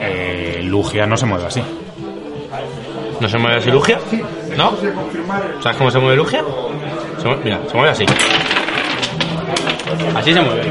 Eh, Lugia no se mueve así. ¿No se mueve así Lugia? ¿No? ¿Sabes cómo se mueve Lugia? Se mueve- mira, se mueve así. Así se mueve.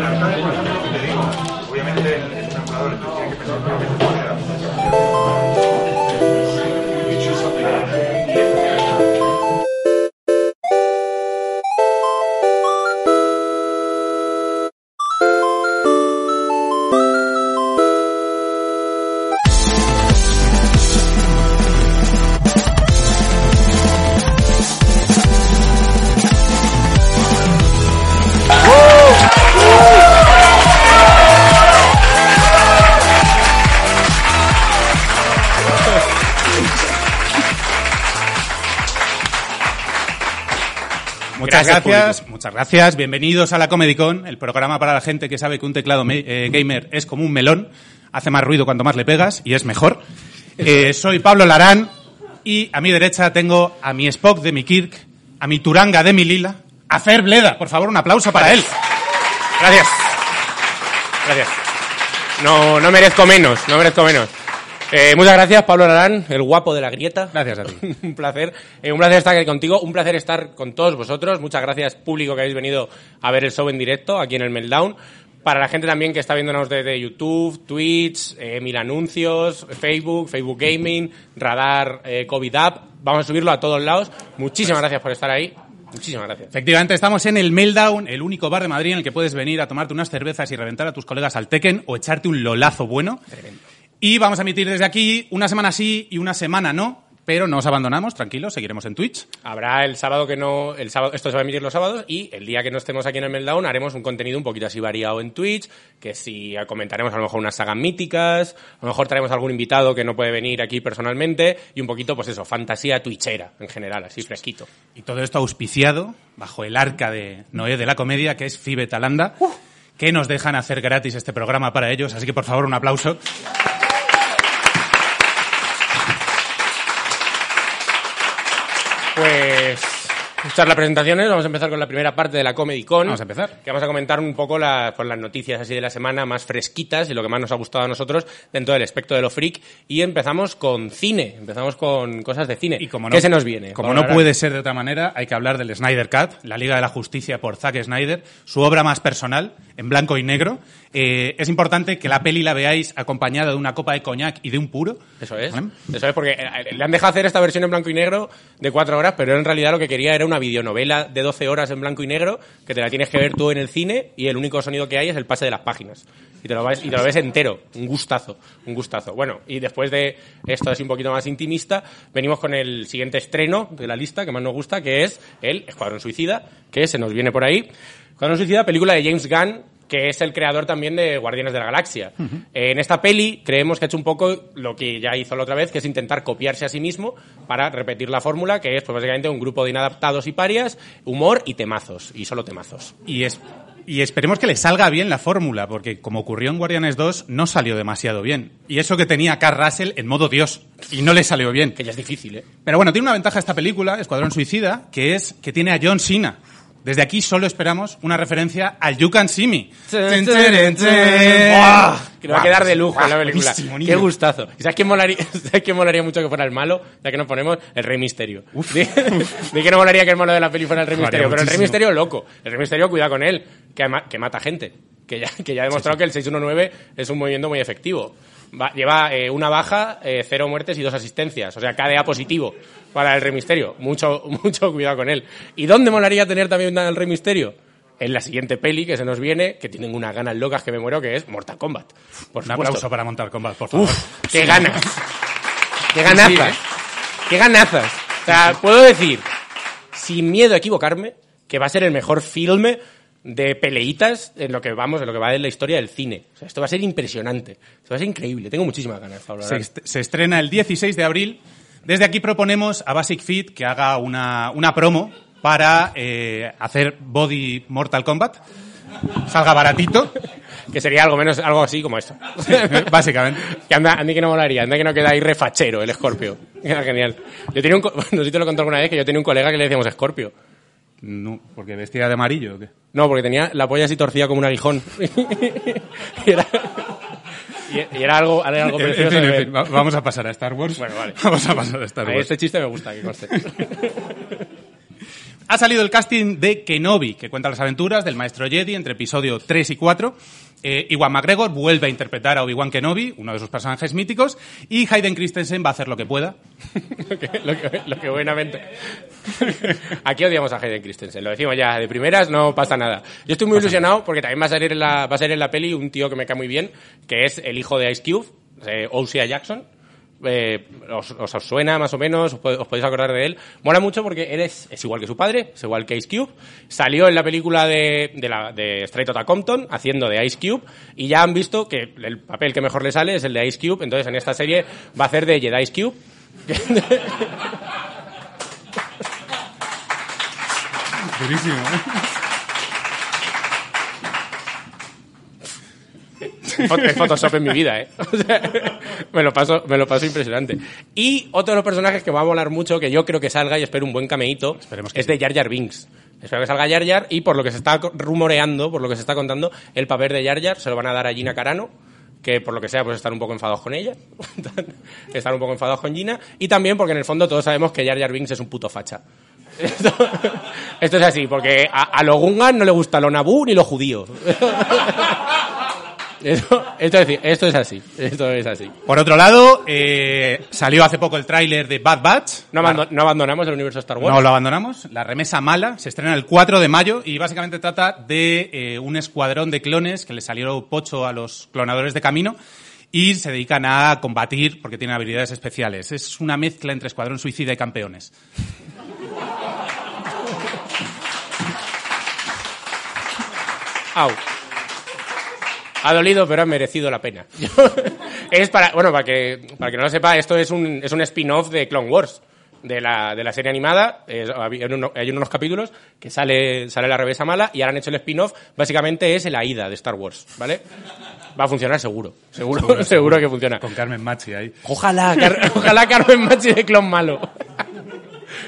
Muchas Gracias, muchas gracias. Bienvenidos a la Comedy Con, el programa para la gente que sabe que un teclado me- eh, gamer es como un melón, hace más ruido cuanto más le pegas y es mejor. Eh, soy Pablo Larán y a mi derecha tengo a mi Spock de mi Kirk, a mi Turanga de mi Lila, a Fer Bleda. Por favor, un aplauso para él. Gracias. Gracias. No, no merezco menos, no merezco menos. Eh, muchas gracias, Pablo Larán, el guapo de la grieta. Gracias a ti. un placer. Eh, un placer estar aquí contigo, un placer estar con todos vosotros. Muchas gracias, público, que habéis venido a ver el show en directo aquí en el Meltdown. Para la gente también que está viéndonos desde YouTube, Twitch, eh, Mil Anuncios, Facebook, Facebook Gaming, Radar, COVID App. Vamos a subirlo a todos lados. Muchísimas gracias por estar ahí. Muchísimas gracias. Efectivamente, estamos en el Meltdown, el único bar de Madrid en el que puedes venir a tomarte unas cervezas y reventar a tus colegas al Tekken o echarte un lolazo bueno. Y vamos a emitir desde aquí una semana sí y una semana no, pero no os abandonamos, tranquilos, seguiremos en Twitch. Habrá el sábado que no, el sábado, esto se va a emitir los sábados y el día que no estemos aquí en el Meltdown haremos un contenido un poquito así variado en Twitch, que si comentaremos a lo mejor unas sagas míticas, a lo mejor traemos algún invitado que no puede venir aquí personalmente y un poquito, pues eso, fantasía twitchera en general, así fresquito. Y todo esto auspiciado bajo el arca de Noé de la comedia, que es Fibe Talanda, que nos dejan hacer gratis este programa para ellos, así que por favor un aplauso. Pues, hechas las presentaciones, vamos a empezar con la primera parte de la Comedy Con. Vamos a empezar. Que vamos a comentar un poco las, pues, las noticias así de la semana más fresquitas y lo que más nos ha gustado a nosotros dentro del espectro de lo freak. Y empezamos con cine, empezamos con cosas de cine. Y como no, ¿Qué se nos viene? Como no puede ser de otra manera, hay que hablar del Snyder Cut, la Liga de la Justicia por Zack Snyder, su obra más personal, en blanco y negro. Eh, es importante que la peli la veáis acompañada de una copa de coñac y de un puro. Eso es. ¿Vale? Eso es porque eh, le han dejado hacer esta versión en blanco y negro de cuatro horas, pero en realidad lo que quería era una videonovela de 12 horas en blanco y negro que te la tienes que ver tú en el cine y el único sonido que hay es el pase de las páginas. Y te lo, ves, y te lo ves entero. Un gustazo. Un gustazo. Bueno, y después de esto es un poquito más intimista, venimos con el siguiente estreno de la lista que más nos gusta, que es el Escuadrón Suicida, que se nos viene por ahí. Escuadrón Suicida, película de James Gunn, que es el creador también de Guardianes de la Galaxia. En esta peli creemos que ha hecho un poco lo que ya hizo la otra vez, que es intentar copiarse a sí mismo para repetir la fórmula, que es pues, básicamente un grupo de inadaptados y parias, humor y temazos, y solo temazos. Y, es, y esperemos que le salga bien la fórmula, porque como ocurrió en Guardianes 2, no salió demasiado bien. Y eso que tenía a Carl Russell en modo Dios, y no le salió bien. Que ya es difícil, ¿eh? Pero bueno, tiene una ventaja esta película, Escuadrón Suicida, que es que tiene a John Cena. Desde aquí solo esperamos una referencia al You Can See Me. Que va a quedar de lujo guau, la película. Qué gustazo. ¿Y ¿Sabes quién, molaría, ¿Sabes quién molaría mucho que fuera el malo? Ya que nos ponemos el Rey Misterio. ¿De, de que no molaría que el malo de la peli fuera el Rey Misterio? Pero el Rey. Misterio loco. El Rey Misterio, cuidado con él, que, mata gente. Que ya, que ya ha demostrado que el 619 es un movimiento muy efectivo. Va- lleva eh, una baja, eh, cero muertes y dos asistencias. O sea, KDA positivo para el Rey Misterio. Mucho, mucho cuidado con él. ¿Y dónde molaría tener también al Rey Misterio? En la siguiente peli que se nos viene, que tienen unas ganas locas que me muero, que es Mortal Kombat. Por Un supuesto. aplauso para montar combat, por favor. Uf, qué ganas. Qué ganazas. Qué ganazas. O sea, puedo decir, sin miedo a equivocarme, que va a ser el mejor filme de peleitas en lo que vamos, en lo que va de la historia del cine. O sea, esto va a ser impresionante. Esto va a ser increíble. Tengo muchísimas ganas, Pablo. Se, est- se estrena el 16 de abril. Desde aquí proponemos a Basic Fit que haga una, una promo para eh, hacer Body Mortal Kombat. salga baratito, Que sería algo menos, algo así como esto. básicamente. Que anda, anda que no molaría, anda que no queda ahí refachero el Scorpio. Era genial. Yo tenía un, no sé si te lo conté alguna vez, que yo tenía un colega que le decíamos Scorpio. No, porque vestía de amarillo o qué. No, porque tenía la polla así torcida como un aguijón. y, era, y- y era algo, era algo En precioso. fin, en fin, vamos a pasar a Star Wars. Bueno, vale. Vamos a pasar a Star A Wars. este chiste me gusta, que conste. Ha salido el casting de Kenobi, que cuenta las aventuras del maestro Jedi entre episodio 3 y 4. Eh, Iwan McGregor vuelve a interpretar a Obi-Wan Kenobi, uno de sus personajes míticos, y Hayden Christensen va a hacer lo que pueda. lo, que, lo que- lo que buenamente. Aquí odiamos a Hayden Christensen, lo decimos ya de primeras, no pasa nada. Yo estoy muy ilusionado porque también va a salir en la, va a salir en la peli un tío que me cae muy bien, que es el hijo de Ice Cube, eh, Osea Jackson. Eh, os, os- suena más o menos, os, os podéis acordar de él. Mola mucho porque él es, es igual que su padre, es igual que Ice Cube. Salió en la película de, de, la, de Straight Outta Compton haciendo de Ice Cube y ya han visto que el papel que mejor le sale es el de Ice Cube. Entonces en esta serie va a hacer de Jedi Ice Cube. Fot- es Photoshop en mi vida, ¿eh? O sea, me, lo paso, me lo paso impresionante. Y otro de los personajes que va a volar mucho, que yo creo que salga y espero un buen cameíto, Esperemos que es de Jar Jar Binks. Espero que salga Jar Jar y por lo que se está rumoreando, por lo que se está contando, el papel de Jar Jar se lo van a dar a Gina Carano, que por lo que sea pues están un poco enfadados con ella, están un poco enfadados con Gina, y también porque en el fondo todos sabemos que Jar Jar Binks es un puto facha. Esto, esto es así, porque a, a los Gungan no le gusta lo nabú ni lo judío. Esto, esto es, decir, esto es así, esto es así. Por otro lado, eh, salió hace poco el tráiler de Bad Batch. No, abando- no abandonamos el universo Star Wars. No lo abandonamos. La remesa mala se estrena el 4 de mayo y básicamente trata de eh, un escuadrón de clones que le salió pocho a los clonadores de camino y se dedican a combatir porque tienen habilidades especiales. Es una mezcla entre escuadrón suicida y campeones. Au. Ha dolido, pero ha merecido la pena. es para, bueno, para que, para que no lo sepa, esto es un, es un spin-off de Clone Wars, de la, de la serie animada. Es- había uno- hay unos capítulos que sale, sale la revesa mala y ahora han hecho el spin-off. Básicamente es el AIDA de Star Wars, ¿vale? Va a funcionar seguro. Seguro, seguro, que funciona. Con Carmen Machi ahí. Ojalá, Car- ojalá Carmen Machi de clon malo.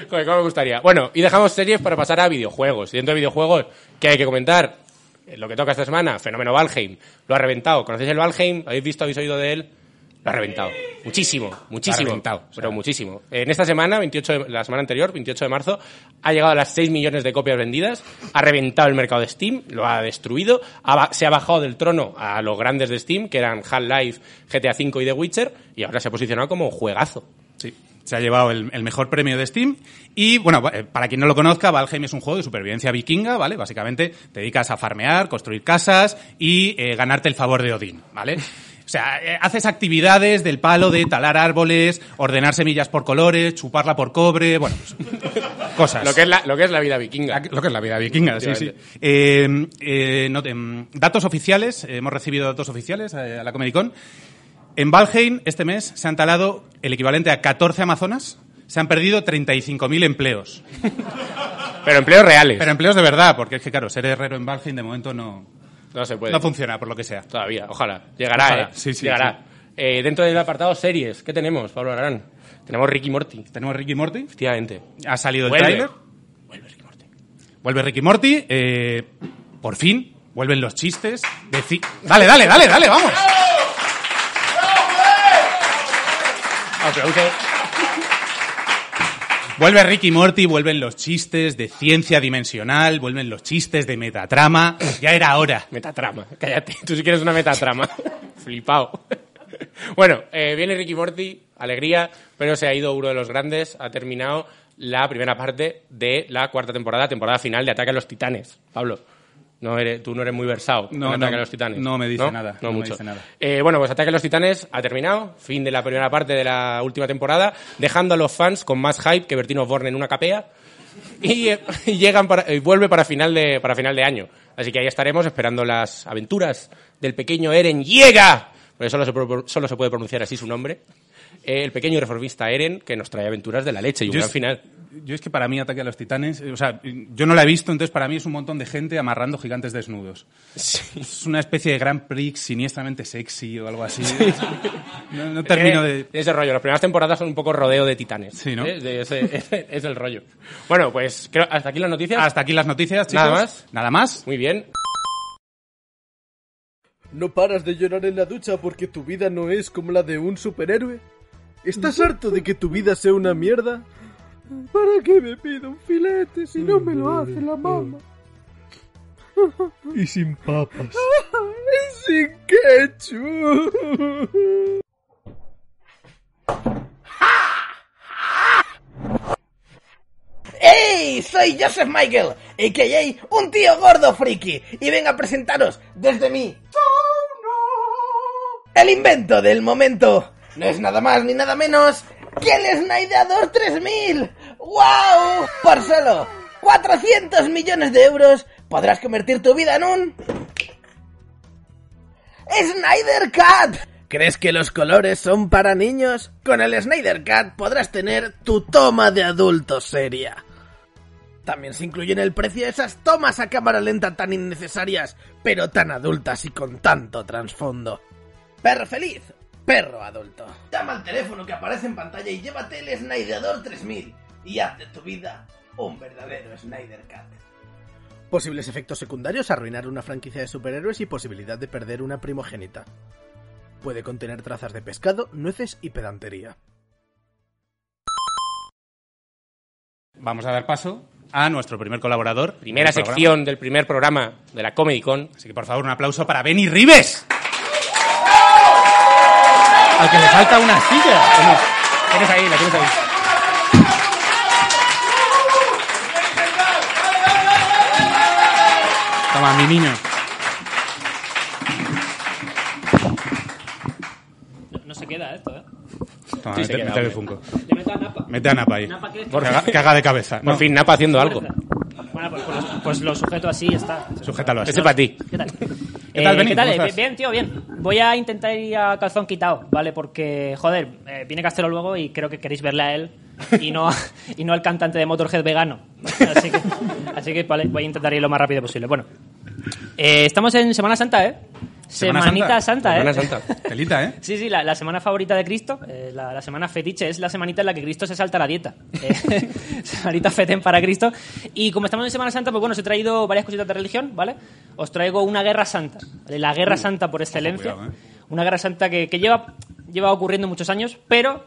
Joder, cómo me gustaría. Bueno, y dejamos series para pasar a videojuegos. Y dentro de videojuegos, ¿qué hay que comentar? Eh, Lo que toca esta semana, Fenómeno Valheim. Lo ha reventado. ¿Conocéis el Valheim? ¿Habéis visto, habéis oído de él? Lo ha reventado. Muchísimo, muchísimo. reventado, o sea. Pero muchísimo. En esta semana, 28 de- la semana anterior, 28 de marzo, ha llegado a las 6 millones de copias vendidas, ha reventado el mercado de Steam, lo ha destruido, ha se ha bajado del trono a los grandes de Steam, que eran Half-Life, GTA V y The Witcher, y ahora se ha posicionado como juegazo. Se ha llevado el, el mejor premio de Steam. Y, bueno, eh, para quien no lo conozca, Valheim es un juego de supervivencia vikinga, ¿vale? Básicamente te dedicas a farmear, construir casas y eh, ganarte el favor de Odín, ¿vale? O sea, eh, haces actividades del palo de talar árboles, ordenar semillas por colores, chuparla por cobre, bueno, pues, cosas. Lo que es la, lo que es la vida vikinga. La- lo que es la vida vikinga, sí, sí. Eh, no mm, datos oficiales, hemos recibido datos oficiales a la Comic Con. En Valheim, este mes, se han talado el equivalente a 14 Amazonas, se han perdido 35.000 empleos. Pero empleos reales. Pero empleos de verdad, porque es que, claro, ser herrero en Valheim de momento no, no se puede. no funciona, por lo que sea. Todavía, ojalá. Llegará, Ojalá. ¿eh? Sí, sí, Llegará. Eh, dentro del apartado series, ¿qué tenemos, Pablo Aragán? Tenemos Ricky Morty, Tenemos Ricky Morty, efectivamente. ha salido el Vuelve. tráiler, Vuelve Ricky Morty. vuelve Ricky Morty, eh, por fin, vuelven los chistes. dale, dale, dale, dale, vamos. Aplauso. Vuelve Ricky Morty, vuelven los chistes de ciencia dimensional, vuelven los chistes de metatrama. Ya era hora. Metatrama, cállate. Tú si quieres una metatrama. Flipao. Bueno, eh, viene Ricky Morty, alegría, pero se ha ido uno de los grandes, ha terminado la primera parte de la cuarta temporada, temporada final de Ataque a los Titanes. Pablo, no eres, tú no eres muy versado No, en no, Ataque a los Titanes. no me dice nada, No, no me mucho. dice nada. Eh, bueno, pues Ataque a los Titanes ha terminado, fin de la primera parte de la última temporada, dejando a los fans con más hype que Bertino Borne en una capea y, eh, y llegan para, y vuelve para final de para final de año. Así que ahí estaremos esperando las aventuras del pequeño Eren llega, porque solo se, solo se puede pronunciar así su nombre. Eh, el pequeño reformista Eren que nos trae aventuras de la leche y un Yo gran es- final. yo es que para mí Ataque a los Titanes, eh, o sea, yo no la he visto, entonces para mí es un montón de gente amarrando gigantes desnudos. Es una especie de Grand Prix siniestramente sexy o algo así. No, no termino de... Ese rollo, las primeras temporadas son un poco rodeo de titanes. Sí, ¿no? ¿Eh? De ese- ese- es el rollo. Bueno, pues creo, hasta aquí las noticias. Hasta aquí las noticias, chicos. ¿Nada más? Nada más. Muy bien. ¿No paras de llorar en la ducha porque tu vida no es como la de un superhéroe? ¿Estás harto de que tu vida sea una mierda? ¿Para qué me pido un filete si no me lo hace la mamá? Y sin papas. Y sin ketchup. ¡Hey! Soy Joseph Michael, a.k.a. un tío gordo friki, y vengo a presentaros desde mi... El invento del momento. No es nada más ni nada menos que el Snyder 3000. ¡Wow! Por solo 400 millones de euros podrás convertir tu vida en un... Snyder Cat. ¿Crees que los colores son para niños? Con el Snyder Cat podrás tener tu toma de adulto seria. También se incluye en el precio esas tomas a cámara lenta tan innecesarias, pero tan adultas y con tanto trasfondo. Perro feliz, perro adulto. Llama al teléfono que aparece en pantalla y llévate el Snyder 3000 y haz de tu vida un verdadero Snyder Cat. Posibles efectos secundarios, arruinar una franquicia de superhéroes y posibilidad de perder una primogénita. Puede contener trazas de pescado, nueces y pedantería. Vamos a dar paso a nuestro primer colaborador. Primera del programa. sección del primer programa de la Comedy Con. Así que por favor un aplauso para Benny Rives. Al que le falta una silla. ¿o no? Tienes ahí, la tienes ahí. Toma, mi niño. No se queda esto, ¿eh? Toma, Sí, mete, el. Funko. Le meto a Napa. Mete a Napa ahí. Napa. Que haga, que haga de cabeza. Por No, fin, Napa haciendo algo. Bueno, pues, pues, pues lo sujeto así y ya está. Sujétalo así. Ese para ti. ¿Qué tal? ¿Qué tal, Eh? ¿Qué tal? ¿Cómo Eh? Bien, tío, bien. Voy a intentar ir a calzón quitado, ¿vale? Porque, joder, eh, viene Castelo luego y creo que queréis verle a él y no, y no al cantante de Motorhead vegano. Así que, así que vale, voy a intentar ir lo más rápido posible. Bueno, eh, estamos en Semana Santa, ¿eh? Semanita Santa. Santa, ¿eh? Semana Santa. Telita, ¿eh? Sí, sí, la, la semana favorita de Cristo, eh, la, la semana fetiche, es la semanita en la que Cristo se salta la dieta. Eh, semanita feten para Cristo. Y como estamos en Semana Santa, pues bueno, os he traído varias cositas de religión, ¿vale? Os traigo una guerra santa, ¿vale? la guerra santa por excelencia. cuidado, ¿eh? Una guerra santa que, que lleva, lleva ocurriendo muchos años, pero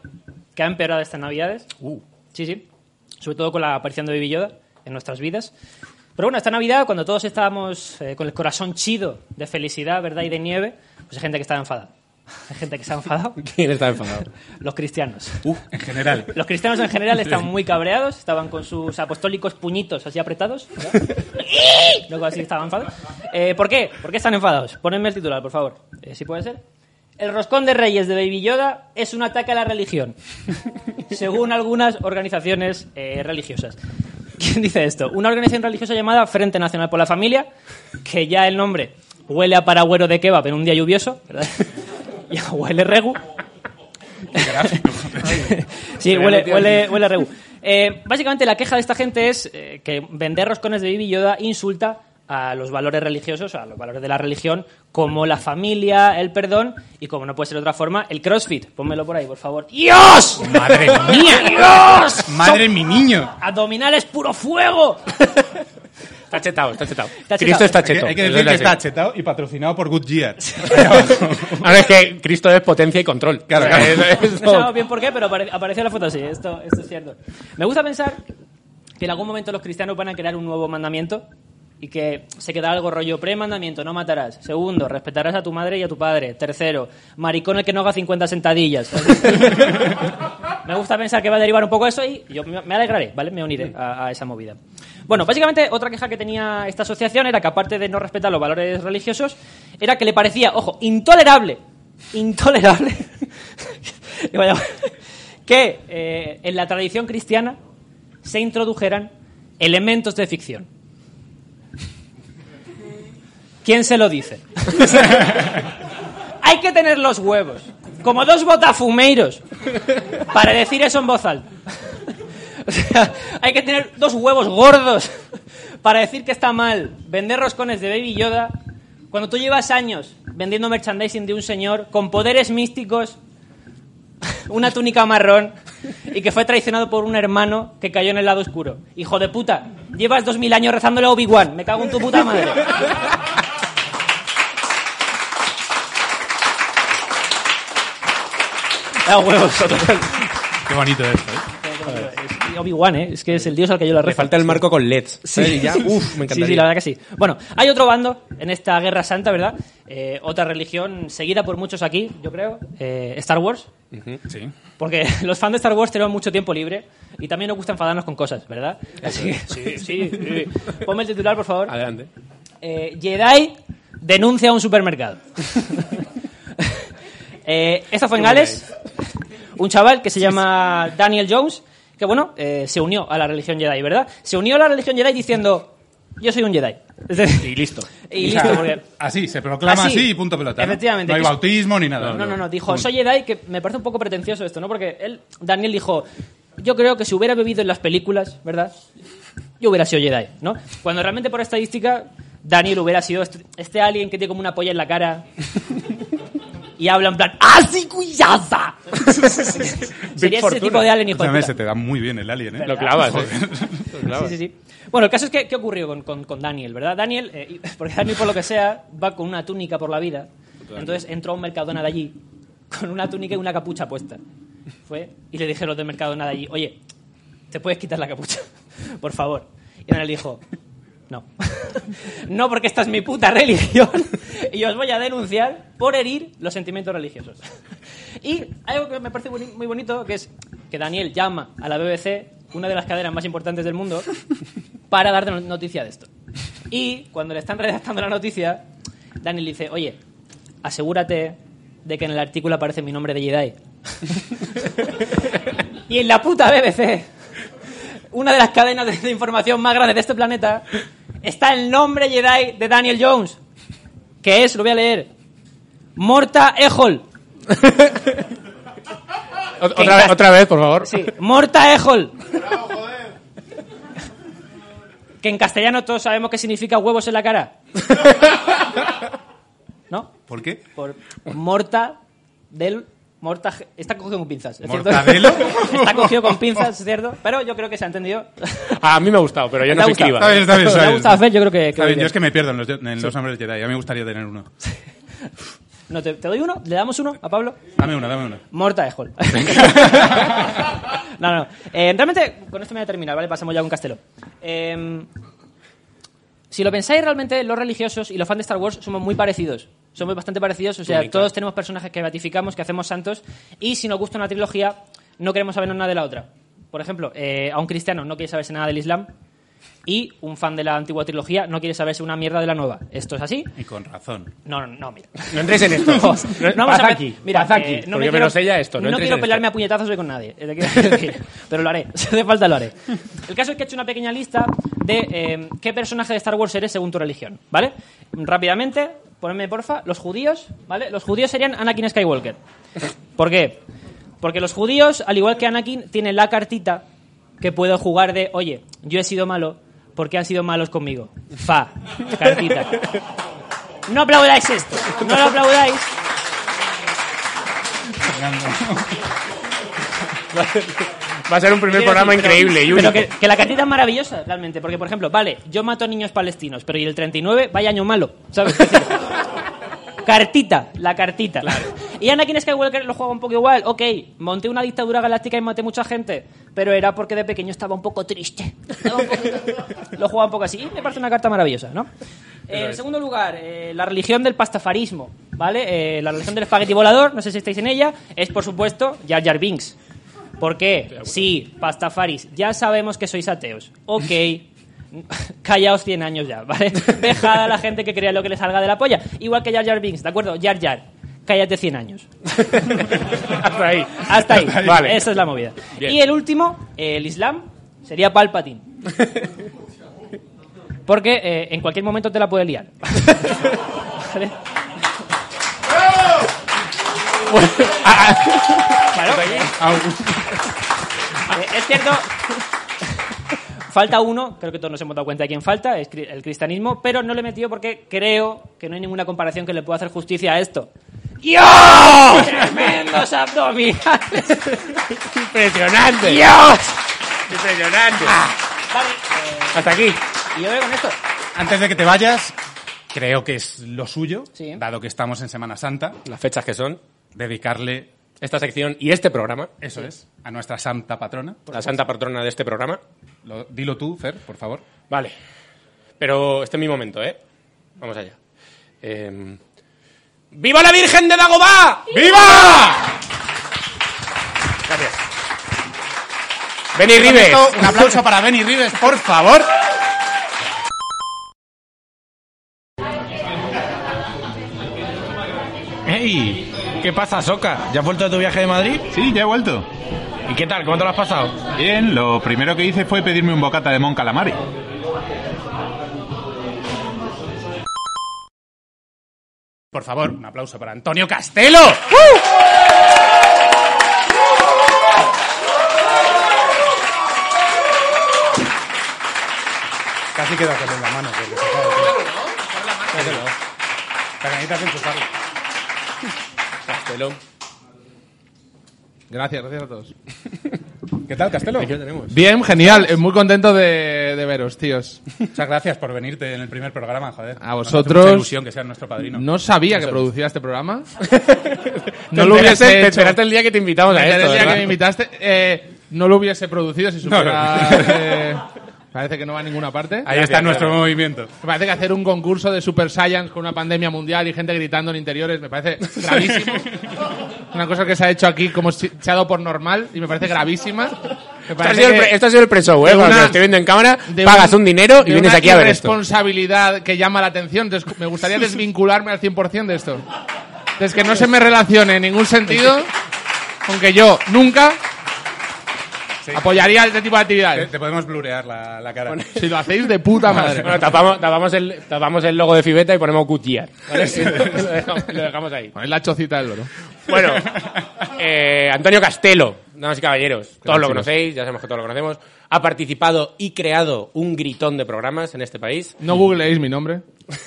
que ha empeorado estas navidades. Uh. Sí, sí. Sobre todo con la aparición de Baby Yoda en nuestras vidas. Pero bueno, esta Navidad, cuando todos estábamos eh, con el corazón chido de felicidad, ¿verdad? Y de nieve, pues hay gente que estaba enfadada. Hay gente que se ha enfadado. ¿Quién está enfadado? Los cristianos. Uh, en general. Los cristianos en general estaban muy cabreados, estaban con sus apostólicos puñitos así apretados. Luego así estaban enfadados. Eh, ¿Por qué? ¿Por qué están enfadados? Ponedme el titular, por favor. Eh, si puede ser. El roscón de reyes de Baby Yoda es un ataque a la religión, según algunas organizaciones eh, religiosas. ¿Quién dice esto? Una organización religiosa llamada Frente Nacional por la Familia, que ya el nombre huele a paragüero de kebab en un día lluvioso, ¿verdad? ya huele regu. sí, huele, huele, huele a regu. Eh, básicamente la queja de esta gente es eh, que vender roscones de Baby Yoda insulta a los valores religiosos, a los valores de la religión, como la familia, el perdón y, como no puede ser de otra forma, el crossfit. Pónmelo por ahí, por favor. ¡Dios! ¡Madre mía! ¡Dios! ¡Madre mi niño! ¡Abdominales puro fuego! Está chetado, está chetado. Está Cristo chetado. está Hay que, cheto. hay que decir que está chetado y patrocinado por Goodyear. Ahora es que Cristo es potencia y control. Claro, claro. es- No sabemos bien por qué, pero apare- apareció la foto así. Esto, esto es cierto. Me gusta pensar que en algún momento los cristianos van a crear un nuevo mandamiento y que se quedará algo rollo pre-mandamiento, no matarás. Segundo, respetarás a tu madre y a tu padre. Tercero, maricón el que no haga 50 sentadillas. me gusta pensar que va a derivar un poco eso y yo me alegraré, ¿vale? Me uniré a, a esa movida. Bueno, básicamente otra queja que tenía esta asociación era que aparte de no respetar los valores religiosos, era que le parecía, ojo, intolerable, intolerable, que eh, en la tradición cristiana se introdujeran elementos de ficción. ¿Quién se lo dice? Hay que tener los huevos, como dos botafumeiros, para decir eso en voz alta. O sea, hay que tener dos huevos gordos para decir que está mal vender roscones de Baby Yoda cuando tú llevas años vendiendo merchandising de un señor con poderes místicos, una túnica marrón y que fue traicionado por un hermano que cayó en el lado oscuro. Hijo de puta, llevas dos mil años rezándole a Obi-Wan, me cago en tu puta madre. Da huevos, total. Qué bonito esto, ¿eh? Es Obi-Wan, ¿eh? Es que es el dios al que yo le Le falta el marco con LEDs. ¿sabes? Y ya, uf, me encantaría. Sí, sí, la verdad que sí. Bueno, hay otro bando en esta guerra santa, ¿verdad? Eh, otra religión seguida por muchos aquí, yo creo. eh, Star Wars. Sí. Porque los fans de Star Wars tenemos mucho tiempo libre y también nos gusta enfadarnos con cosas, ¿verdad? Así que, sí, sí, sí. Ponme el titular, por favor. Adelante. Eh, Jedi denuncia a un supermercado. Eh, esto fue en Gales. Un chaval que se llama Daniel Jones, que bueno, eh, se unió a la religión Jedi, ¿verdad? Se unió a la religión Jedi diciendo, yo soy un Jedi. Y listo. y O sea, listo, porque... Así, se proclama Así. así, y punto pelota. ¿no? Efectivamente. No hay bautismo ni nada. No, no, no, dijo, soy Jedi, que me parece un poco pretencioso esto, ¿no? Porque él, Daniel dijo, yo creo que si hubiera bebido en las películas, ¿verdad? Yo hubiera sido Jedi, ¿no? Cuando realmente por estadística, Daniel hubiera sido este, este alien que tiene como una polla en la cara y habla en plan, ¡Así cuyaza! Sería ese tipo de alien, hijo de se te da muy bien el alien, ¿eh? Lo clavas, ¿eh? Lo Sí, clavas. sí, sí. Bueno, el caso es que, ¿qué ocurrió con, con- con Daniel, verdad? Daniel, eh, porque Daniel, por lo que sea, va con una túnica por la vida. Entonces entró a un Mercadona de allí con una túnica y una capucha puesta. Fue y le dije a los del Mercadona de allí, oye, ¿te puedes quitar la capucha? Por favor. Y Daniel dijo, no. no, porque esta es mi puta religión y os voy a denunciar por herir los sentimientos religiosos. Y algo que me parece muy bonito, que es que Daniel llama a la BBC, una de las cadenas más importantes del mundo, para darte no- noticia de esto. Y cuando le están redactando la noticia, Daniel dice, oye, asegúrate de que en el artículo aparece mi nombre de Jedi. y en la puta BBC, una de las cadenas de- de información más grandes de este planeta, está el nombre Jedi de Daniel Jones, que es, lo voy a leer, Morta Ejol. Ot- Otra vez, otra vez, por favor. Sí, Morta Ejol. Que en castellano todos sabemos qué significa huevos en la cara. ¿No? ¿Por qué? Por Morta del... Morta... Está cogido con pinzas. ¿es cierto? ¿Mortadelo? Está cogido con pinzas, es cierto. Pero yo creo que se ha entendido. Ah, A mí me ha gustado, pero yo ¿Te no soy gustado? cliva. Está bien, está bien. ¿Te está ha bien. gustado hacer? Yo creo que- Está bien, bien. Yo es que me pierdo en los, en los nombres Jedi. A mí me gustaría tener uno. No, ¿te, te doy uno? ¿Le damos uno a Pablo? Dame uno, dame uno. Morta Ejol. no, no. Eh, realmente, con esto me voy a terminar, ¿vale? Pasamos ya con Castelo. Eh, si lo pensáis realmente, los religiosos y los fans de Star Wars somos muy parecidos. Somos bastante parecidos, o sea, Túnica. todos tenemos personajes que beatificamos, que hacemos santos, y si nos gusta una trilogía, no queremos sabernos nada de la otra. Por ejemplo, eh, a un cristiano no quiere saberse nada del Islam, y un fan de la antigua trilogía no quiere saberse una mierda de la nueva. ¿Esto es así? Y con razón. No, no, no, mira. No entréis en esto. No, vamos a aquí. Mira, paz aquí. eh, no porque me quiero, menos ella esto. No, no quiero pelearme a puñetazos hoy con nadie. eh, pero lo haré. Si hace falta, lo haré. El caso es que he hecho una pequeña lista de eh, qué personaje de Star Wars eres según tu religión. ¿Vale? Rápidamente, ponedme porfa. Los judíos, ¿vale? Los judíos serían Anakin Skywalker. ¿Por qué? Porque los judíos, al igual que Anakin, tienen la cartita que puedo jugar de, oye, yo he sido malo porque han sido malos conmigo. Fa, cartita. No aplaudáis esto, no lo aplaudáis. Va a ser un primer programa decir, pero- increíble Pero que, que la cartita es maravillosa, realmente. Porque, por ejemplo, vale, yo mato a niños palestinos, pero ¿y el 39? Vaya año malo, ¿sabes? Cartita, la cartita. Y Anakin Skywalker lo juega un poco igual. Ok, monté una dictadura galáctica y maté mucha gente, pero era porque de pequeño estaba un poco triste. Un Lo juega un poco así. Y me parece una carta maravillosa, ¿no? Eh, en segundo lugar, eh, la religión del pastafarismo, ¿vale? Eh, la religión del espagueti volador, no sé si estáis en ella, es por supuesto Jar Jar Binks. ¿Por qué? Sí, pastafaris, ya sabemos que sois ateos. Ok, callaos 100 años ya, ¿vale? Dejad a la gente que crea lo que le salga de la polla. Igual que Jar Jar Binks, ¿de acuerdo? Jar Jar, cállate 100 años. Hasta ahí. Hasta ahí. Vale. Esa es la movida. Bien. Y el último, el Islam, sería Palpatine. Porque eh, en cualquier momento te la puede liar. ¿Vale? Claro. Eh, es cierto Falta uno, creo que todos nos hemos dado cuenta de quién falta, es el cristianismo, pero no le he metido porque creo que no hay ninguna comparación que le pueda hacer justicia a esto. ¡Dios! ¡Tremendos abdominales! ¡Impresionante! ¡Dios! ¡Impresionante! Vale, eh, Hasta aquí. y yo voy con esto. Antes de que te vayas, creo que es lo suyo, Sí. dado que estamos en Semana Santa, Las fechas que son, dedicarle, esta sección y este programa, eso es, a nuestra santa patrona. la santa patrona de este programa. Lo- dilo tú, Fer, por favor. Vale. Pero este es mi momento, ¿eh? Vamos allá. Em, ¡Viva la Virgen de Dagobah! ¡Viva! Gracias. Benny esto, Un aplauso para Benny Rives, por favor. ¡Ey! ¿Qué pasa, Soca? ¿Ya has vuelto de tu viaje de Madrid? Sí, ya he vuelto. ¿Y qué tal? ¿Cómo te lo has pasado? Bien, lo primero que hice fue pedirme un bocata de Mon Calamari. Por favor, un aplauso para Antonio Castelo. Casi queda con la mano. porque se cae. Pero necesitas enchufarlo. Castelo. Gracias, gracias a todos. ¿Qué tal, Castelo? Aquí lo tenemos. Bien, genial. eh, Muy contento de, de veros, tíos. Muchas gracias por venirte en el primer programa, joder. A Nos hace vosotros- mucha ilusión que seas nuestro padrino. No sabía que producía este programa. No lo hubiese Te hecho. enteraste el día que te invitamos a Desde esto, el día que ¿verdad? me invitaste, eh, no lo hubiese producido si supiera. No, eh, parece que no va a ninguna parte. Ahí Gracias, está nuestro movimiento. Me parece que hacer un concurso de Super Science con una pandemia mundial y gente gritando en interiores me parece gravísimo. una cosa que se ha hecho aquí como si se ha dado por normal y me parece gravísima. Me Esto ha, sido el esto ha sido el pre-show, ¿eh? Cuando una- lo estoy viendo en cámara, de pagas un, dinero y de vienes una aquí a ver esto. responsabilidad que llama la atención. Entonces, me gustaría desvincularme al 100% de esto. Entonces, que no se me relacione en ningún sentido con que yo nunca apoyaría este tipo de actividades. te podemos blurear la, la cara. Si lo hacéis de puta madre. Bueno, tapamos, tapamos, el, tapamos el logo de Fibeta y ponemos Gutiérrez. ¿vale? lo, dejamos, lo dejamos ahí. Ponéis la chocita del loro. Bueno, eh, Antonio Castelo, damas y caballeros, todos lo chicos. conocéis, ya sabemos que todos lo conocemos. Ha participado y creado un gritón de programas en este país. No googleéis mi nombre.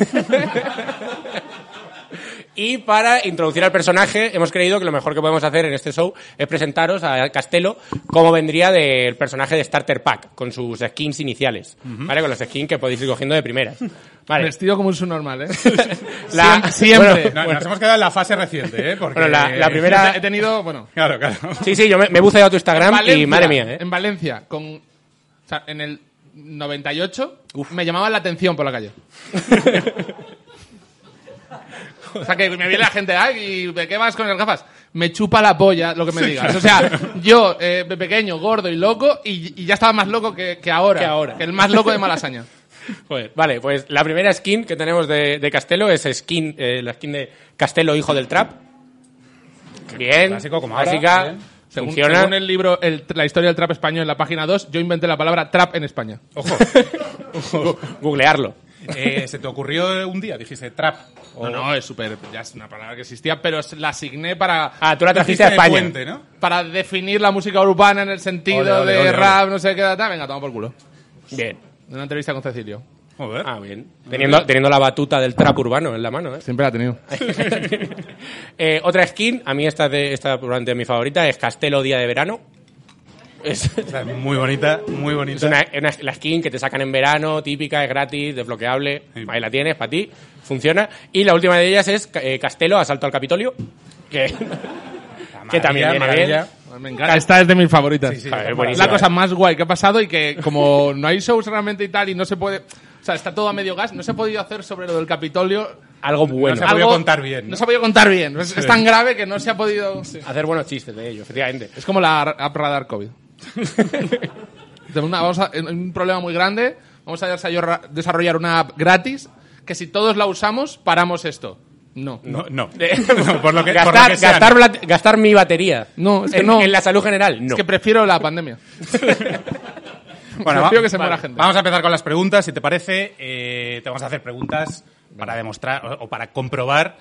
Y para introducir al personaje, hemos creído que lo mejor que podemos hacer en este show es presentaros a Castelo como vendría del personaje de Starter Pack, con sus skins iniciales. ¿Vale? Con los skins que podéis ir cogiendo de primeras. Vale. Vestido como un subnormal, ¿eh? La- Siem- siempre. No, Nos hemos quedado en la fase reciente, ¿eh? Porque... Bueno, la- la primera- He tenido, bueno, Claro, claro. Sí, sí, yo me, me he buceado tu Instagram y Valencia, madre mía, ¿eh? En Valencia, con, o sea, en el 98, me llamaban la atención por la calle. o sea, que me viene la gente, ay, ¿y qué vas con las gafas? Me chupa la polla lo que me digas. O sea, yo, eh, pequeño, gordo y loco, y, y ya estaba más loco que, que ahora. Que ahora. el más loco de Malasaña. Joder. Vale, pues la primera skin que tenemos de, de Castelo es skin, eh, la skin de Castelo, hijo del trap. Bien, Clásico como ahora, básica, bien. Según, funciona. según el libro el- La historia del trap español en la página 2, yo inventé la palabra trap en España. Ojo. Gu- Googlearlo. Eh, ¿Se te ocurrió un día? Dijiste trap. O- No, no, es súper. Ya es una palabra que existía, pero la asigné para. Ah, tú la trajiste a de España. puente, ¿no? Para definir la música urbana en el sentido Ole, ole, de ole, ole. rap, no sé qué, tal. Venga, toma por culo. Bien. En una entrevista con Cecilio. Joder. Ah, bien. Teniendo, teniendo la batuta del trap urbano en la mano, ¿eh? Siempre la ha tenido. Eh, otra skin, a mí esta, de, esta probablemente mi favorita, es Castelo Día de Verano. Es, O sea, muy bonita, muy bonita. es una, una- la skin que te sacan en verano, típica, es gratis, desbloqueable. Sí. Ahí la tienes, para ti, funciona. Y la última de ellas es eh, Castelo, Asalto al Capitolio. Que, que también viene maravilla. bien. Me encanta. Esta es de mis favoritas. Sí, sí, es la cosa eh. más guay que ha pasado y que como no hay shows realmente y tal y no se puede... O sea, está todo a medio gas. No se ha podido hacer sobre lo del Capitolio. Algo bueno. se ha podido contar bien, ¿no? ¿no? se ha podido contar bien. Es, es tan grave que no se ha podido... Hacer buenos chistes de ello, efectivamente. Es como la app Radar COVID. De una- vamos a- un problema muy grande. Vamos a desarrollar- desarrollar una app gratis que si todos la usamos, paramos esto. No. No, no. Por lo que, por gastar, lo que sea, gastar, no. bla- gastar mi batería. No, es que en, no. en la salud general, no. Es que prefiero la pandemia. Bueno, prefiero va- que se muera gente. Vamos a empezar con las preguntas, si te parece. Eh, te vamos a hacer preguntas para demostrar o, o para comprobar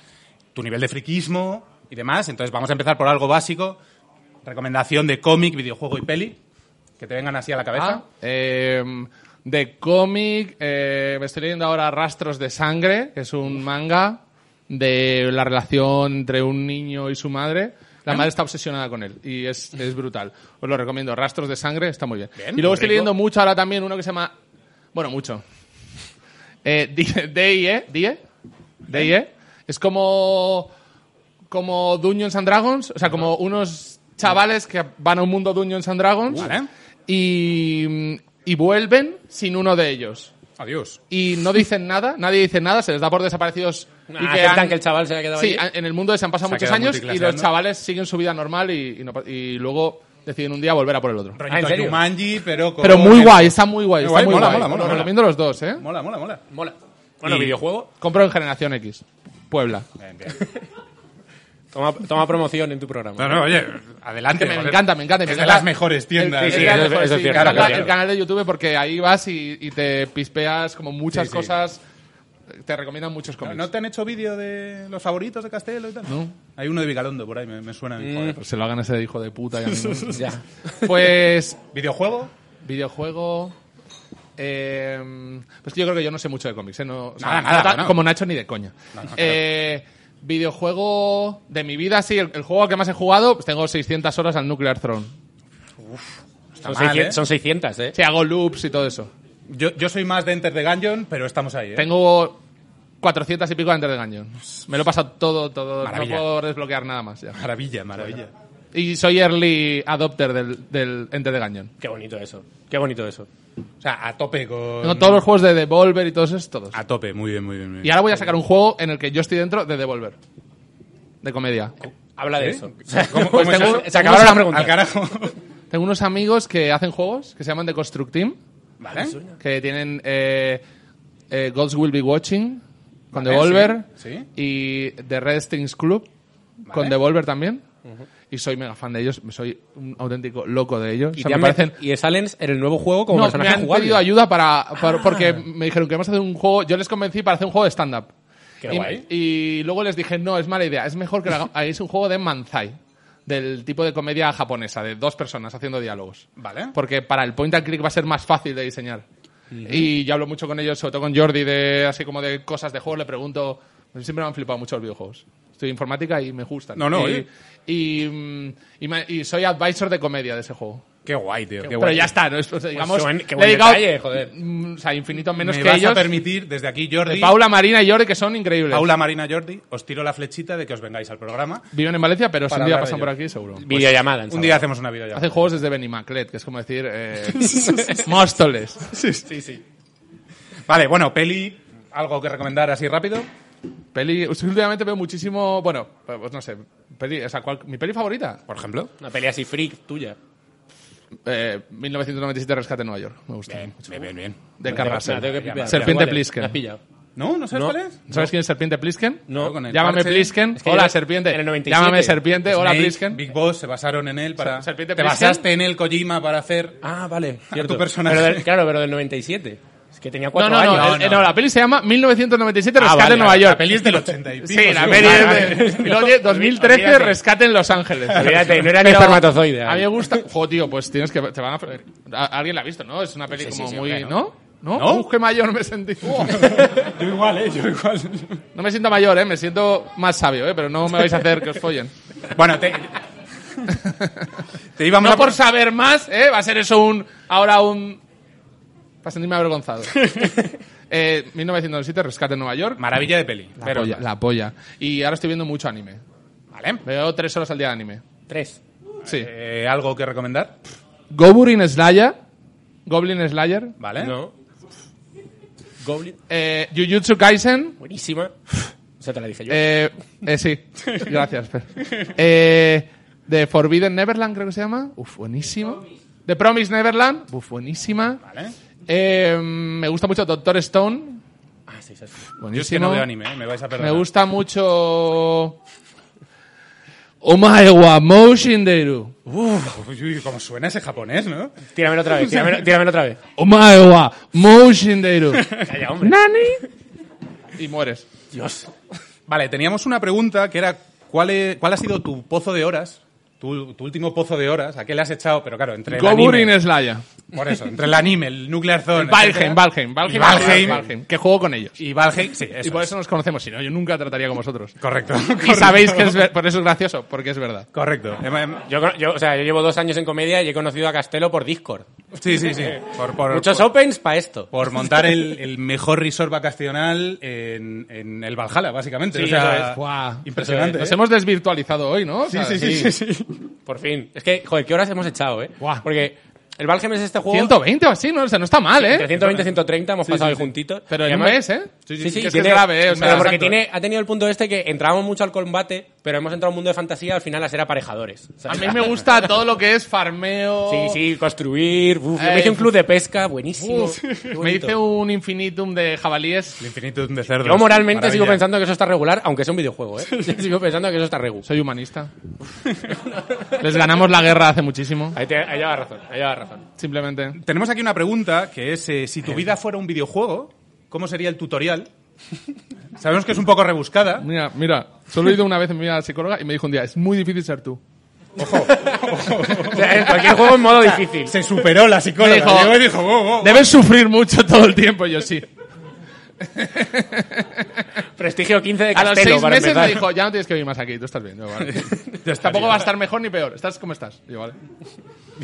tu nivel de friquismo y demás. Entonces vamos a empezar por algo básico. Recomendación de cómic, videojuego y peli. Que te vengan así a la cabeza. Ah, eh, de cómic, eh, me estoy leyendo ahora Rastros de Sangre, que es un manga de la relación entre un niño y su madre. La madre está obsesionada con él y es, es brutal. Os lo recomiendo. Rastros de Sangre está muy bien. Bien, y luego estoy rico. leyendo mucho ahora también uno que se llama... Bueno, mucho. Eh, D.I.E. D.I.E. D.I.E. Es como... Como Dungeons and Dragons. O sea, como unos chavales que van a un mundo Dungeons and Dragons Vale. y, y vuelven sin uno de ellos. Adiós. Y no dicen nada, nadie dice nada, se les da por desaparecidos. y Ah, aceptan han- que el chaval se haya quedado Sí, allí. en el mundo se han pasado Se ha muchos quedado años y multiclaseando. los chavales siguen su vida normal y, y no pa- y luego deciden un día volver a por el otro. Rollito ¿en serio? Jumanji, pero con Pero muy el- guay, está muy guay. Muy está guay, muy mola, guay. mola, mola, Os mola. recomiendo los dos, ¿eh? Mola, mola, mola. Mola. Bueno, Y- videojuego. Compro en Generación X, Puebla. Toma, toma promoción en tu programa. No, no, oye, adelante. Que me, encanta, me encanta. Es de las mejores tiendas. El, Sí, el- sí, el- eso eso es cierto, canal de YouTube porque ahí vas y, y te pispeas como muchas Sí, sí. cosas. Te recomiendan muchos ¿No, cómics. ¿No te han hecho vídeo de los favoritos de Castelo y tal? No. Hay uno de Vigalondo por ahí, me, me suena. a mí, joder. Pues se lo hagan a ese hijo de puta. y a mí no. Ya. Pues ¿Videojuego? Videojuego. eh, pues yo creo que yo no sé mucho de cómics, ¿eh? No, o sea, Nada, nada, no. Como Nacho ni de coña. No, no, claro. Videojuego de mi vida, sí. El, el juego que más he jugado, pues tengo 600 horas al Nuclear Throne. Son, mal, 600, ¿eh? son 600, ¿eh? Sí, hago loops y todo eso. Yo, yo soy más de Enter the Gungeon, pero estamos ahí, ¿eh? Tengo 400 y pico de Enter the Gungeon. Me lo he pasado todo, todo. Maravilla. No puedo desbloquear nada más ya. Maravilla, maravilla. Y soy early adopter del, del Enter the Gungeon. Qué bonito eso. Qué bonito eso. O sea, a tope con... Tengo todos los juegos de Devolver y todos esos, todos. A tope, muy bien, muy bien. muy bien. Y ahora voy a sacar un juego en el que yo estoy dentro de Devolver. De comedia. Habla de ¿Eh? eso. ¿Cómo, Pues cómo es tengo- eso? Se acabaron las preguntas. Al carajo. Tengo unos amigos que hacen juegos que se llaman The Construct Team, ¿Vale? que tienen eh, eh, Gods Will Be Watching con Vale, Devolver sí, sí. y The Red Strings Club con Devolver también. Y soy mega fan de ellos, soy un auténtico loco de ellos. Y, O sea, me parecen y salen en el nuevo juego como no, me personaje han jugable. pedido ayuda para, para- porque me dijeron que vamos a hacer un juego. Yo les convencí para hacer un juego de stand-up. Qué y, guay. y luego les dije, no, es mala idea. Es mejor que haga- hagáis un juego de Manzai. Del tipo de comedia japonesa, de dos personas haciendo diálogos. Vale. Porque para el point and click va a ser más fácil de diseñar. Y yo hablo mucho con ellos, sobre todo con Jordi, de así como de cosas de juegos. Le pregunto. Siempre me han flipado mucho los videojuegos. Estoy en informática y me gustan. No, no, y, y, mm, y y soy advisor de comedia de ese juego. Qué guay, tío. Qué Pero guay. ya está, ¿no? Es- o sea, digamos, qué buen- qué le buen detalle, joder. mm, o sea, infinito menos Me que vas ellos. a permitir, desde aquí, Jordi... de Paula, Marina y Jordi, que son increíbles. Paula, Marina, Jordi, os tiro la flechita de que os vengáis al programa. Viven en Valencia, pero si un día pasan por aquí, seguro. Videollamada. en Un día hacemos una videollamada. Hacen juegos desde Benimaclet, que es como decir... Eh, Móstoles. Sí, sí, sí. Vale, bueno, peli, algo que recomendar así rápido. Peli... Últimamente veo muchísimo... Bueno, pues no sé. Peli, o sea, ¿cuál- mi peli favorita. Por ejemplo. Una pelea así freak tuya. Eh, 1997 Rescate en Nueva York. Me gusta. Bien, bien, bien. bien. De la tengo que pipear. Serpiente Vale, Plisken. has pillado. ¿No? ¿No sabes No. cuál es? ¿Sabes quién es Serpiente Plisken? No. Con el Llámame parche. Plisken. Es que Hola, yo- Serpiente. en el 97. Llámame Serpiente. Hola, Snake, Plisken. Big Boss se basaron en él para... Serpiente Te Plisken. basaste en el Kojima para hacer... Ah, vale. Cierto. tu personaje. Pero del- claro, pero del 97. Que tenía No, cuatro no, no, años. eh, no, la peli se llama 1997 Ah, Rescate vale, en Nueva York. La peli es del 80 y pico. Sí, la peli es de y luego tiene 2013 Olvídate. Rescate en Los Ángeles. No era ni espermatozoide. A mí me gusta. Jo, tío, pues tienes que. Te van a, Alguien la ha visto, ¿no? Es una peli Sí, como sí, muy. ¿No? ¿No? ¿No? Uf, qué mayor me sentí. Yo igual, ¿eh? Yo igual. No me siento mayor, ¿eh? Me siento más sabio, ¿eh? Pero no me vais a hacer que os follen. Bueno, te... te íbamos No a... por saber más, ¿eh? Va a ser eso un. Ahora un. Para sentirme avergonzado. eh, 1997, Rescate en Nueva York. Maravilla de peli. La pero polla, la polla. Y ahora estoy viendo mucho anime. Vale. Veo tres horas al día de anime. Tres. Sí. Eh, ¿Algo que recomendar? Goblin Slayer. Goblin Slayer. Vale. No. Goblin. Eh, Jujutsu Kaisen. Buenísima. Esa te la dije yo. Eh, eh, sí. Gracias. Eh, The Forbidden Neverland, creo que se llama. Uf, buenísimo. The Promise Neverland. Uf, buenísima. Vale. Eh, me gusta mucho Doctor Stone. ah, sí, sí, sí. Yo es que no veo anime, ¿eh? me vais a perdonar. Me gusta mucho. Omae wa Moushinderu. Uf, uy, cómo suena ese japonés, ¿no? Tíramelo otra vez, tíramelo, tíramelo otra vez. Omae wa Moushinderu. Calla, hombre. ¿Nani? Y mueres. Dios. Vale, teníamos una pregunta que era ¿cuál, cuál ha sido tu pozo de horas tu, tu último pozo de horas, ¿a qué le has echado? Pero claro, entre el Goburin anime, Slaya. Por eso, entre el anime, el Nuclear Zone, Valheim, Valheim, Valheim, Valheim, Valheim, que juego con ellos. y Valheim, sí, eso y por es. eso nos conocemos, si no, yo nunca trataría con vosotros. Correcto. Y sabéis que es, ver- por eso es gracioso, porque es verdad. Correcto. Em, em, Yo, yo, o sea, yo llevo dos años en comedia y he conocido a Castelo por Discord. Sí, sí, sí. Por, por- Muchos por- opens para esto. por montar el, el mejor resort vacacional en, en el Valhalla, básicamente. Sí, o sea, es. Impresionante. Nos ¿eh? hemos desvirtualizado hoy, ¿no? O sea, sí, sí, sí, sí. Por fin. Es que, joder, ¿qué horas hemos echado, eh? Buah. Porque el Valheim es este juego... 120 o así, ¿no? O sea, no está mal, ¿eh? Entre 120 y 130 hemos pasado ahí juntitos. Pero en un mes, ¿eh? Sí, sí, que es, tiene- que es grave, ¿eh? O sea, pero porque exacto. tiene, ha tenido el punto este que entrábamos mucho al combate, pero hemos entrado a un mundo de fantasía al final a ser aparejadores. A mí me gusta todo lo que es farmeo. Sí, sí, construir. Uf, Eh, me hice un club de pesca, buenísimo. Uf, me hice un infinitum de jabalíes. El infinitum de cerdos. Yo moralmente Maravilla. sigo pensando que eso está regular, aunque sea un videojuego, ¿eh? sigo pensando que eso está regu. Soy humanista. Les ganamos la guerra hace muchísimo. Ahí, te, ahí llevas razón, ahí llevas razón. Simplemente. Tenemos aquí una pregunta que es, eh, si tu vida fuera un videojuego, ¿cómo sería el tutorial? Sabemos que es un poco rebuscada. Mira, mira, solo he ido una vez en mi vida a la psicóloga y me dijo un día, es muy difícil ser tú. O sea, en cualquier juego en modo difícil. Se superó la psicóloga. Me dijo, Llegó y dijo, "Wow, wow". Debes sufrir mucho todo el tiempo. Y yo sí. Prestigio 15 de A los Castelo, seis para meses empezar. me dijo, ya no tienes que vivir más aquí, tú estás bien. Yo, vale. Tampoco va a estar mejor ni peor, estás como estás. Yo, vale.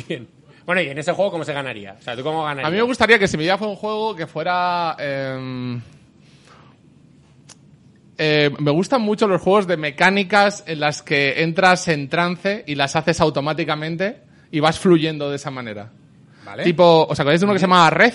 Bien. Bueno, y en ese juego, ¿cómo se ganaría? O sea, ¿tú cómo ganarías? A mí me gustaría que si mi vida fuera un juego que fuera... em, eh, me gustan mucho los juegos de mecánicas en las que entras en trance y las haces automáticamente y vas fluyendo de esa manera. ¿Vale? Tipo, ¿os acordáis de uno que se llamaba Red?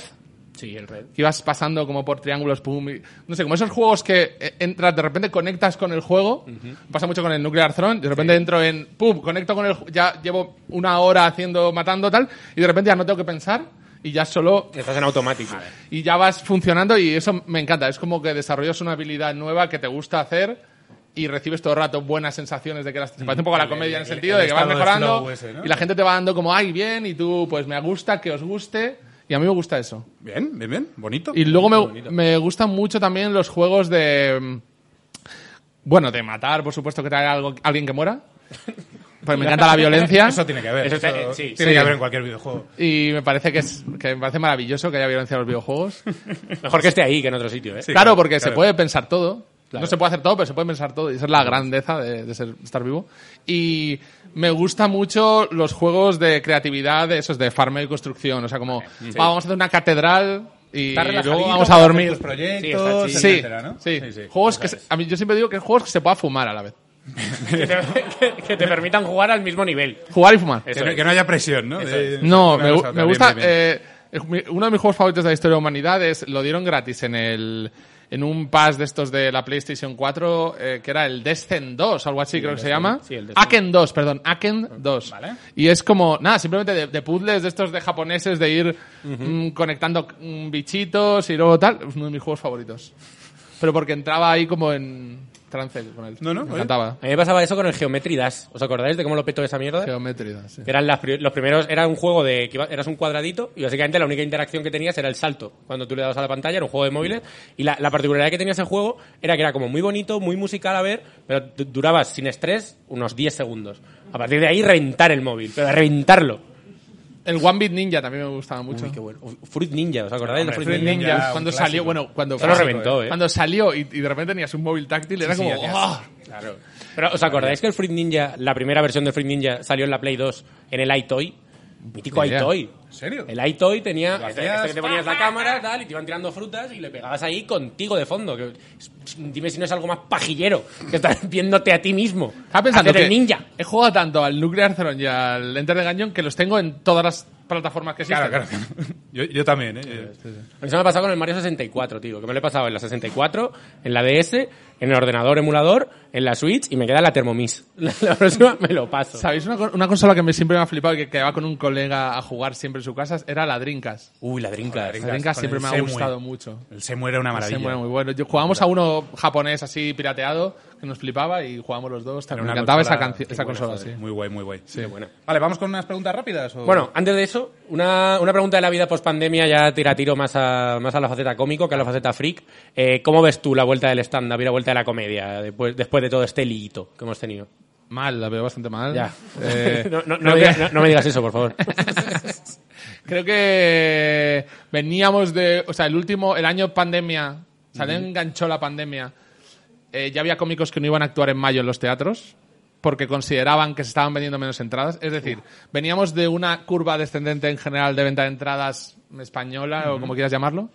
Sí, el red. que ibas pasando como por triángulos, pum, y- no sé, como esos juegos que eh, entras, de repente conectas con el juego, pasa mucho con el Nuclear Throne, de repente entro en, pum, conecto con el, ya llevo una hora haciendo, matando tal, y de repente ya no tengo que pensar, y ya solo, Estás en automático. y ya vas funcionando, y eso me encanta, es como que desarrollas una habilidad nueva que te gusta hacer, y recibes todo el rato buenas sensaciones de que las, se parece un poco a la comedia en el sentido de que vas mejorando, flow ese, ¿no? y la gente te va dando como, ay, bien, y tú, pues me gusta, que os guste, y a mí me gusta eso. Bien, bien, bien. Bonito. Y luego me, me gustan mucho también los juegos de. mm, Bueno, de matar, por supuesto, que algo, alguien que muera. Pues me encanta la violencia. Eso tiene que haber. Eso Eso, sí, tiene sí. que haber en cualquier videojuego. Y me parece que es que me parece maravilloso que haya violencia en los videojuegos. Mejor que esté ahí que en otro sitio, ¿eh? Sí, claro, claro, porque se claro. puede pensar todo. No se puede hacer todo, pero se puede pensar todo. Y esa es la grandeza de, de ser, de estar vivo. Y me gustan mucho los juegos de creatividad, de esos de farmeo y construcción. O sea, como, "Va, vamos a hacer una catedral y luego vamos a dormir. proyectos, Sí. Sí, etcétera, ¿no? sí. Juegos que se- a mí yo siempre digo que juegos que se pueda fumar a la vez. Que, te, que- que te permitan jugar al mismo nivel. Jugar y fumar. Que, no, es. que no haya presión, ¿no? De- No, me, cosa gusta. bien, bien. eh, uno de mis juegos favoritos de la historia de la humanidad es. Lo dieron gratis en el. En un pass de estos de la PlayStation 4, eh, que era el Descent 2, algo así creo que se llama. sí, el Descent. Aken 2, perdón, Aken 2. Vale. Y es como, nada, simplemente de, de puzzles de estos de japoneses, de ir mm, conectando mm, bichitos y luego tal. Es uno de mis juegos favoritos. Pero porque entraba ahí como en trance con él. No, no, Me encantaba. A mí me pasaba eso con el Geometry Dash. ¿Os acordáis de cómo lo petó esa mierda? Geometría, sí. Que eran las pri- los primeros, era un juego de que iba- eras un cuadradito y básicamente la única interacción que tenías era el salto. Cuando tú le dabas a la pantalla, era un juego de móviles. Y la, la particularidad que tenía ese juego era que era como muy bonito, muy musical a ver, pero du- duraba sin estrés unos 10 segundos. A partir de ahí reventar el móvil, pero reventarlo. El One Bit Ninja también me gustaba mucho. Uy, qué bueno. Fruit Ninja, ¿os acordáis Hombre, de Fruit, Fruit Ninja? Un cuando clásico. salió, bueno, cuando Eso lo reventó, ¿eh? Cuando salió y, y de repente tenías un móvil táctil, era Sí, como, sí, ¡oh! Claro. Pero ¿os acordáis que el Fruit Ninja, la primera versión de Fruit Ninja salió en la Play 2 en el iToy? Mítico iToy. ¿En serio? El iToy tenía este, este que te ponías la cámara tal y te iban tirando frutas y le pegabas ahí contigo de fondo. Que, dime si no es algo más pajillero que estás viéndote a ti mismo. Estaba pensando hacer que el ninja. he jugado tanto al Nuclear Throne y al Enter the Gungeon que los tengo en todas las plataformas que existen. Claro, claro. Yo, yo también, ¿eh? Eso me ha pasado con el Mario 64, tío. Que me lo he pasado en la 64, en la DS, en el ordenador emulador, en la Switch y me queda la Thermomix. La, la próxima me lo paso. ¿Sabéis una, una consola que me, siempre me ha flipado y que quedaba con un colega a jugar siempre en su casa? Era la Dreamcast. Uy, la Drinkas. La con siempre el me ha Semue. gustado mucho. El se muere una maravilla. Sí, bueno, muy bueno. Yo, jugábamos a uno japonés así pirateado que nos flipaba y jugábamos los dos. Era Me encantaba esa, consola- esa buena, consola, joder. sí. Muy guay, muy guay. Qué buena. Vale, ¿vamos con unas preguntas rápidas? o- Bueno, antes de eso, una, una pregunta de la vida post pandemia ya tira tiro más a, más a la faceta cómico que a la faceta freak. Eh, ¿Cómo ves tú la vuelta del stand-up y la vuelta de la comedia después, después de todo este liguito que hemos tenido? Mal, la veo bastante mal. Ya. Eh, no, no, no, me que- digas, no- no me digas eso, por favor. Creo que veníamos de, o sea, el último, el año pandemia, o sea, le enganchó la pandemia. Eh, ya había cómicos que no iban a actuar en mayo en los teatros porque consideraban que se estaban vendiendo menos entradas. Es decir, veníamos de una curva descendente en general de venta de entradas española o como quieras llamarlo,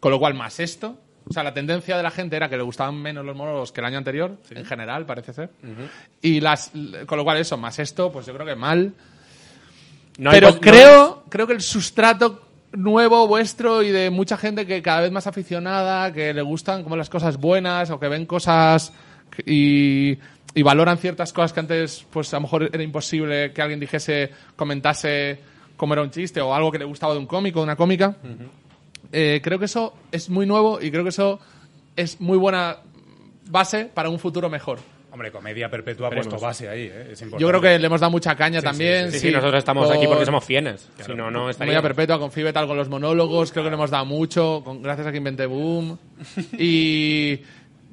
con lo cual más esto. O sea, la tendencia de la gente era que le gustaban menos los monólogos que el año anterior, en general, parece ser. Y las, con lo cual eso, más esto, pues yo creo que mal. No Pero no- creo, creo que el sustrato nuevo vuestro y de mucha gente que cada vez más aficionada, que le gustan como las cosas buenas o que ven cosas y, y valoran ciertas cosas que antes pues a lo mejor era imposible que alguien dijese, comentase como era un chiste o algo que le gustaba de un cómico, de una cómica. Eh, creo que eso es muy nuevo y creo que eso es muy buena base para un futuro mejor. Hombre, comedia perpetua ha puesto base ahí, ¿eh? Es importante. Yo creo que le hemos dado mucha caña Sí, también. Sí, sí, nosotros estamos aquí por- porque somos fienes. Si no, no estaríamos. Comedia perpetua con Fibetal con los monólogos, creo que le hemos dado mucho, con, gracias a que inventé Boom. Y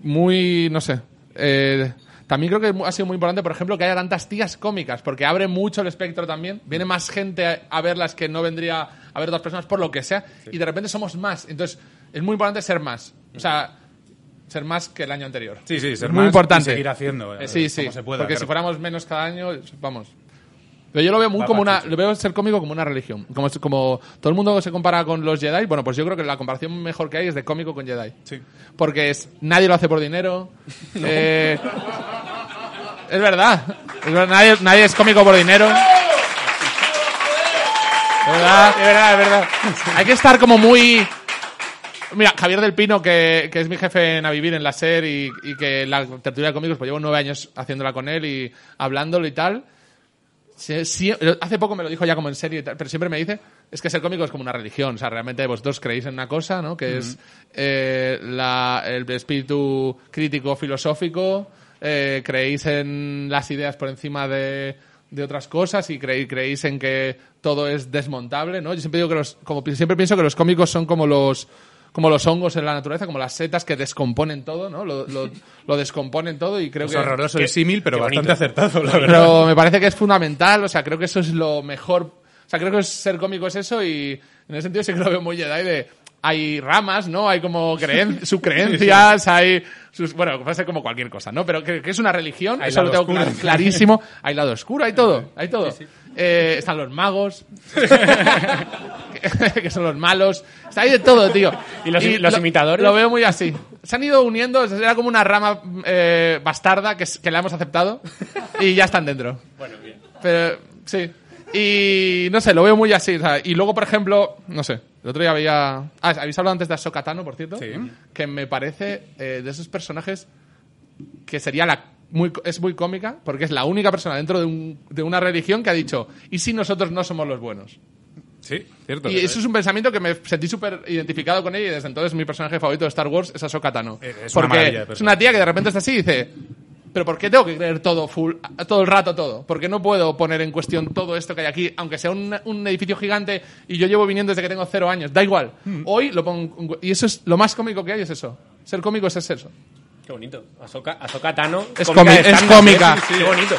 muy, no sé. eh, también creo que ha sido muy importante, por ejemplo, que haya tantas tías cómicas, porque abre mucho el espectro también. Viene más gente a, a verlas que no vendría a ver dos personas por lo que sea. Y de repente somos más. Entonces, es muy importante ser más. O sea, ser más que el año anterior. Sí, sí, ser muy más importante. y seguir haciendo, eh, sí, sí. como se pueda, porque claro. si fuéramos menos cada año, vamos. Pero yo lo veo muy como una, lo veo ser cómico como una religión. Como, como todo el mundo se compara con los Jedi, bueno, pues yo creo que la comparación mejor que hay es de cómico con Jedi. Sí. Porque es, nadie lo hace por dinero. eh, es verdad. Es verdad, nadie, nadie es cómico por dinero. Es verdad, es verdad, es verdad. Hay que estar como muy... Mira, Javier del Pino, que, que es mi jefe en A Vivir en la SER y, y que la tertulia de cómicos, pues llevo nueve años haciéndola con él y hablándolo y tal. Hace poco me lo dijo ya como en serio, y tal, pero siempre me dice, es que ser cómico es como una religión, o sea, realmente vosotros creéis en una cosa, ¿no? Que es eh, la- el espíritu crítico filosófico, eh, creéis en las ideas por encima de, de otras cosas y creéis, creéis en que todo es desmontable, ¿no? Yo siempre digo que los, como siempre pienso que los cómicos son como los como los hongos en la naturaleza, como las setas que descomponen todo, ¿no? Lo, lo- lo descomponen todo y creo Es que horroroso qué- el símil, pero bastante bonito. acertado, la verdad. pero me parece que es fundamental, o sea, creo que eso es lo mejor. O sea, creo que ser cómico es eso y en ese sentido sí que lo veo muy Jedi de... Hay ramas, ¿no? Hay como creen, subcreencias, hay... Sus, bueno, puede ser como cualquier cosa, ¿no? Pero que, que es una religión, Hay eso lo tengo oscuro. clarísimo. Hay lado oscuro, hay todo, hay todo. Eh, están los magos, que, son los malos. Está ahí de todo, tío. ¿Y los- los lo- imitadores? Lo veo muy así. Se han ido uniendo, era como una rama eh, bastarda que, la hemos aceptado y ya están dentro. Bueno, bien. Pero, sí. Y no sé, lo veo muy así. o sea, y luego, por ejemplo, no sé, el otro día había. Ah, habéis hablado antes de Ahsoka Tano, por cierto. Sí. Que me parece eh, de esos personajes que sería la. Muy, es muy cómica porque es la única persona dentro de, un- de una religión que ha dicho ¿y si nosotros no somos los buenos? Sí, cierto. Y eso es un pensamiento que me sentí súper identificado con ella y desde entonces mi personaje favorito de Star Wars es Ahsoka Tano. Es una Porque de es una tía que de repente está así y dice, pero ¿por qué tengo que creer todo full, todo el rato todo? ¿Por qué no puedo poner en cuestión todo esto que hay aquí, aunque sea un, un edificio gigante y yo llevo viniendo desde que tengo cero años? Da igual. Hmm. Hoy lo pongo... Y eso es lo más cómico que hay, es eso. Ser cómico es eso. Qué bonito. Ahsoka, Ahsoka Tano. Es cómica es stand-up, cómica. Sí, sí. Qué bonito.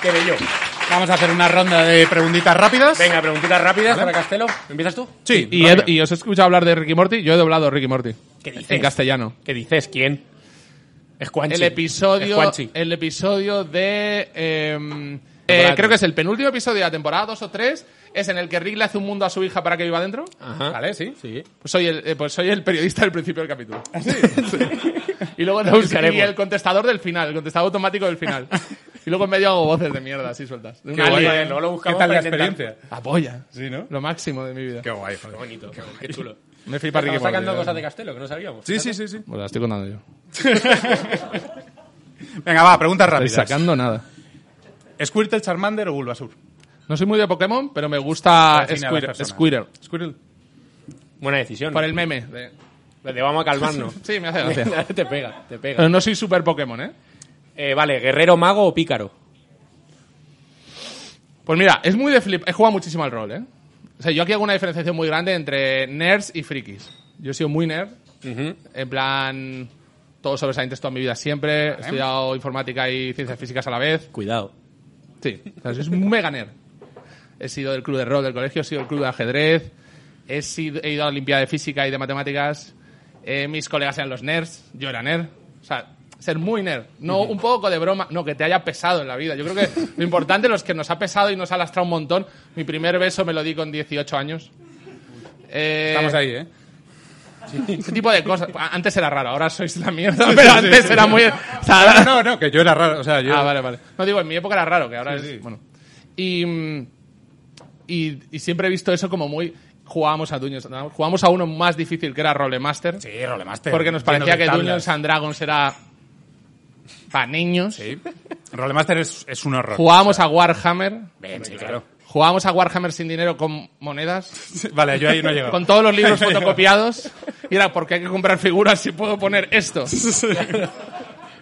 Qué bello. Vamos a hacer una ronda de preguntitas rápidas. Venga, preguntitas rápidas para Castelo. ¿Empiezas tú? Sí, Y, he- y os he escuchado hablar de Ricky Morty, yo he doblado Ricky Morty. ¿Qué dices? En castellano. ¿Qué dices? ¿Quién? Es Juanchi. El episodio, Juanchi. el episodio de, em, eh, creo que es el penúltimo episodio de la temporada 2 o 3, es en el que Rick le hace un mundo a su hija para que viva dentro. Ajá. Vale, sí. Sí. Pues soy el, eh, pues soy el periodista del principio del capítulo. Sí. Y luego Lo y buscaremos. el contestador del final, el contestador automático del final. Y luego en medio hago voces de mierda así sueltas. Qué guay. Luego lo ¿Qué buscamos tal la experiencia? Apoya. Sí, ¿no? Lo máximo de mi vida. Qué guay, joder. Qué bonito, qué chulo. Me flipa Ricky Estamos sacando Morty, cosas de Castelo que no sabíamos. Sí, sí, sí, sí. Pues la estoy contando yo. Venga, va, preguntas Estoy rápidas. sacando nada. ¿Squirtle, Charmander o Bulbasur? No soy muy de Pokémon, pero me gusta Squirtle. Squirtle. Squirtle. Buena decisión. Por el meme. de- De vamos a calmarnos. Sí, me hace gracia. te pega, te pega. Pero no soy super Pokémon, ¿eh? Eh, vale, guerrero, mago o pícaro. Pues mira, es muy de flip. He jugado muchísimo al rol, ¿eh? O sea, yo aquí hago una diferenciación muy grande entre nerds y frikis. Yo he sido muy nerd. En plan. todos sobresalientes toda mi vida siempre. He estudiado informática y ciencias físicas a la vez. Cuidado. Sí, soy un mega nerd. He sido del club de rol del colegio, he sido del club de ajedrez, he, sido, he ido a la Olimpiada de Física y de Matemáticas. eh, mis colegas eran los nerds, yo era nerd. O sea, ser muy nerd. No un poco de broma, no, que te haya pesado en la vida. Yo creo que lo importante, los que nos ha pesado y nos ha lastrado un montón. Mi primer beso me lo di con 18 años. Eh, Estamos ahí, ¿eh? Ese tipo de cosas. Antes era raro, ahora sois la mierda, pero antes era muy... o sea, No, no, no, que yo era raro. O sea, yo. Ah, vale, vale. No digo, en mi época era raro, que ahora Sí, es. sí. Bueno. Y, mm, y, y siempre he visto eso como muy. Jugábamos a Dungeons and Dragons. Jugábamos a uno más difícil que era Rolemaster. Sí, Rolemaster. Porque nos parecía que. Dungeons and Dragons era. para niños. Sí. Rolemaster es, es un horror. Jugábamos a Warhammer. Bien, sí, claro. Jugábamos a Warhammer sin dinero con monedas. Vale, yo ahí no he llegado. Con todos los libros fotocopiados. Y era porque hay que comprar figuras si puedo poner esto.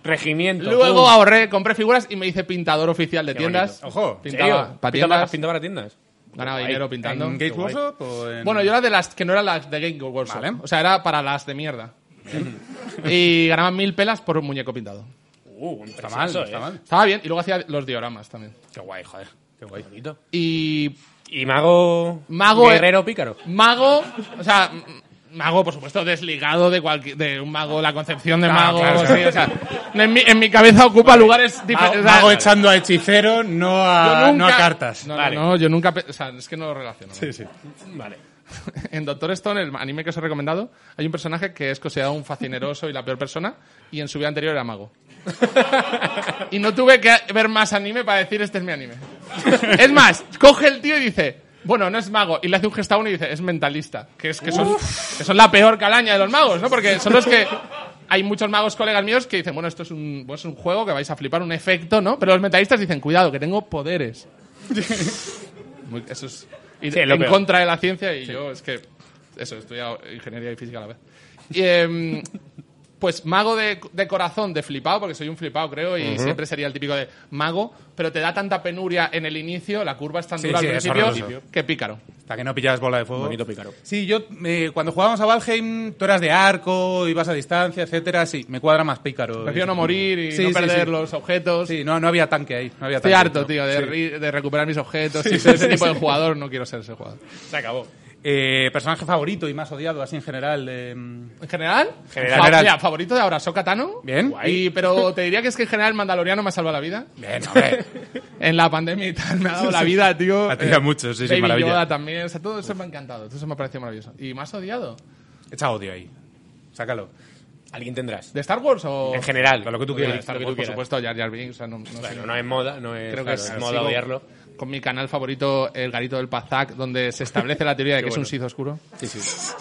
Regimiento. Luego pum. ahorré, compré figuras y me hice pintador oficial de Qué tiendas. bonito. Ojo. ¿En Pintaba para ¿Pintaba- tiendas. ¿Pintaba para tiendas? Ganaba Guay. dinero pintando. ¿En guay. Workshop o en- Bueno, yo era de las que no eran las de Game Workshop. Vale. O sea, era para las de mierda. y ganaba mil pelas por un muñeco pintado. Uh, Está mal, está eh. mal. Estaba bien. Y luego hacía los dioramas también. Qué guay, joder. Qué guay. Bonito. Y ¿Y mago... Mago- Guerrero pícaro? mago, o sea, mago, por supuesto, desligado de cualquier, de un mago, la concepción de Claro, mago. claro, sí, o sea, en, mi, en mi cabeza ocupa lugares Mago, diferentes. mago echando a hechicero, no a, no a cartas. No, Vale. no, no, yo nunca. O sea, es que no lo relaciono. Sí, sí. Vale. En Doctor Stone, el anime que os he recomendado, hay un personaje que es considerado un facineroso y la peor persona, y en su vida anterior era mago. y no tuve que ver más anime para decir este es mi anime. es más, coge el tío y dice, bueno, no es mago, y le hace un gesto a uno y dice, es mentalista. Que es que son, que son la peor calaña de los magos, ¿no? Porque son los que. Hay muchos magos colegas míos que dicen, bueno, esto es un, pues es un juego que vais a flipar, un efecto, ¿no? Pero los mentalistas dicen, cuidado, que tengo poderes. Muy- eso es ir Sí, es lo en peor. contra de la ciencia y yo es que eso he estudiado ingeniería y física a la vez y, em, pues mago de, de corazón de flipado porque soy un flipado creo y siempre sería el típico de mago pero te da tanta penuria en el inicio la curva es tan Sí, dura sí, al principio que pícaro Hasta que no pillabas bola de fuego. Bonito pícaro. Sí, yo, eh, cuando jugábamos a Valheim, tú eras de arco, ibas a distancia, etcétera. Sí, me cuadra más pícaro. prefiero no morir y Sí, no perder sí. los objetos Sí, no, no había tanque ahí. No había estoy tanque, harto no. tío de, de recuperar mis objetos y ser ese tipo de jugador no quiero ser ese jugador Se acabó. Eh, personaje favorito y más odiado, así en general. mm, en general, General. fa- General. mira, favorito de Ahora Tano Bien. y, pero te diría que es que en general el Mandaloriano me ha salvado la vida Bien, hombre. en la pandemia y tal me ha dado la vida, tío. A ti a muchos, sí, sí, Baby maravilla. Yoda también, o sea, todo eso me ha encantado, todo eso me ha parecido maravilloso. ¿Y más odiado? Echa odio ahí. Sácalo. Alguien tendrás. ¿De Star Wars o...? En general. Lo que tú quieras. Star lo que Wars, tú por quieras. supuesto, Jar Jar Binks, o sea, no, no sé. Bueno, no es moda, no es, Creo claro, que es, es moda odiarlo. Con mi canal favorito, El Garito del Pazak, donde se establece la teoría de que es un Sith oscuro. Sí, sí.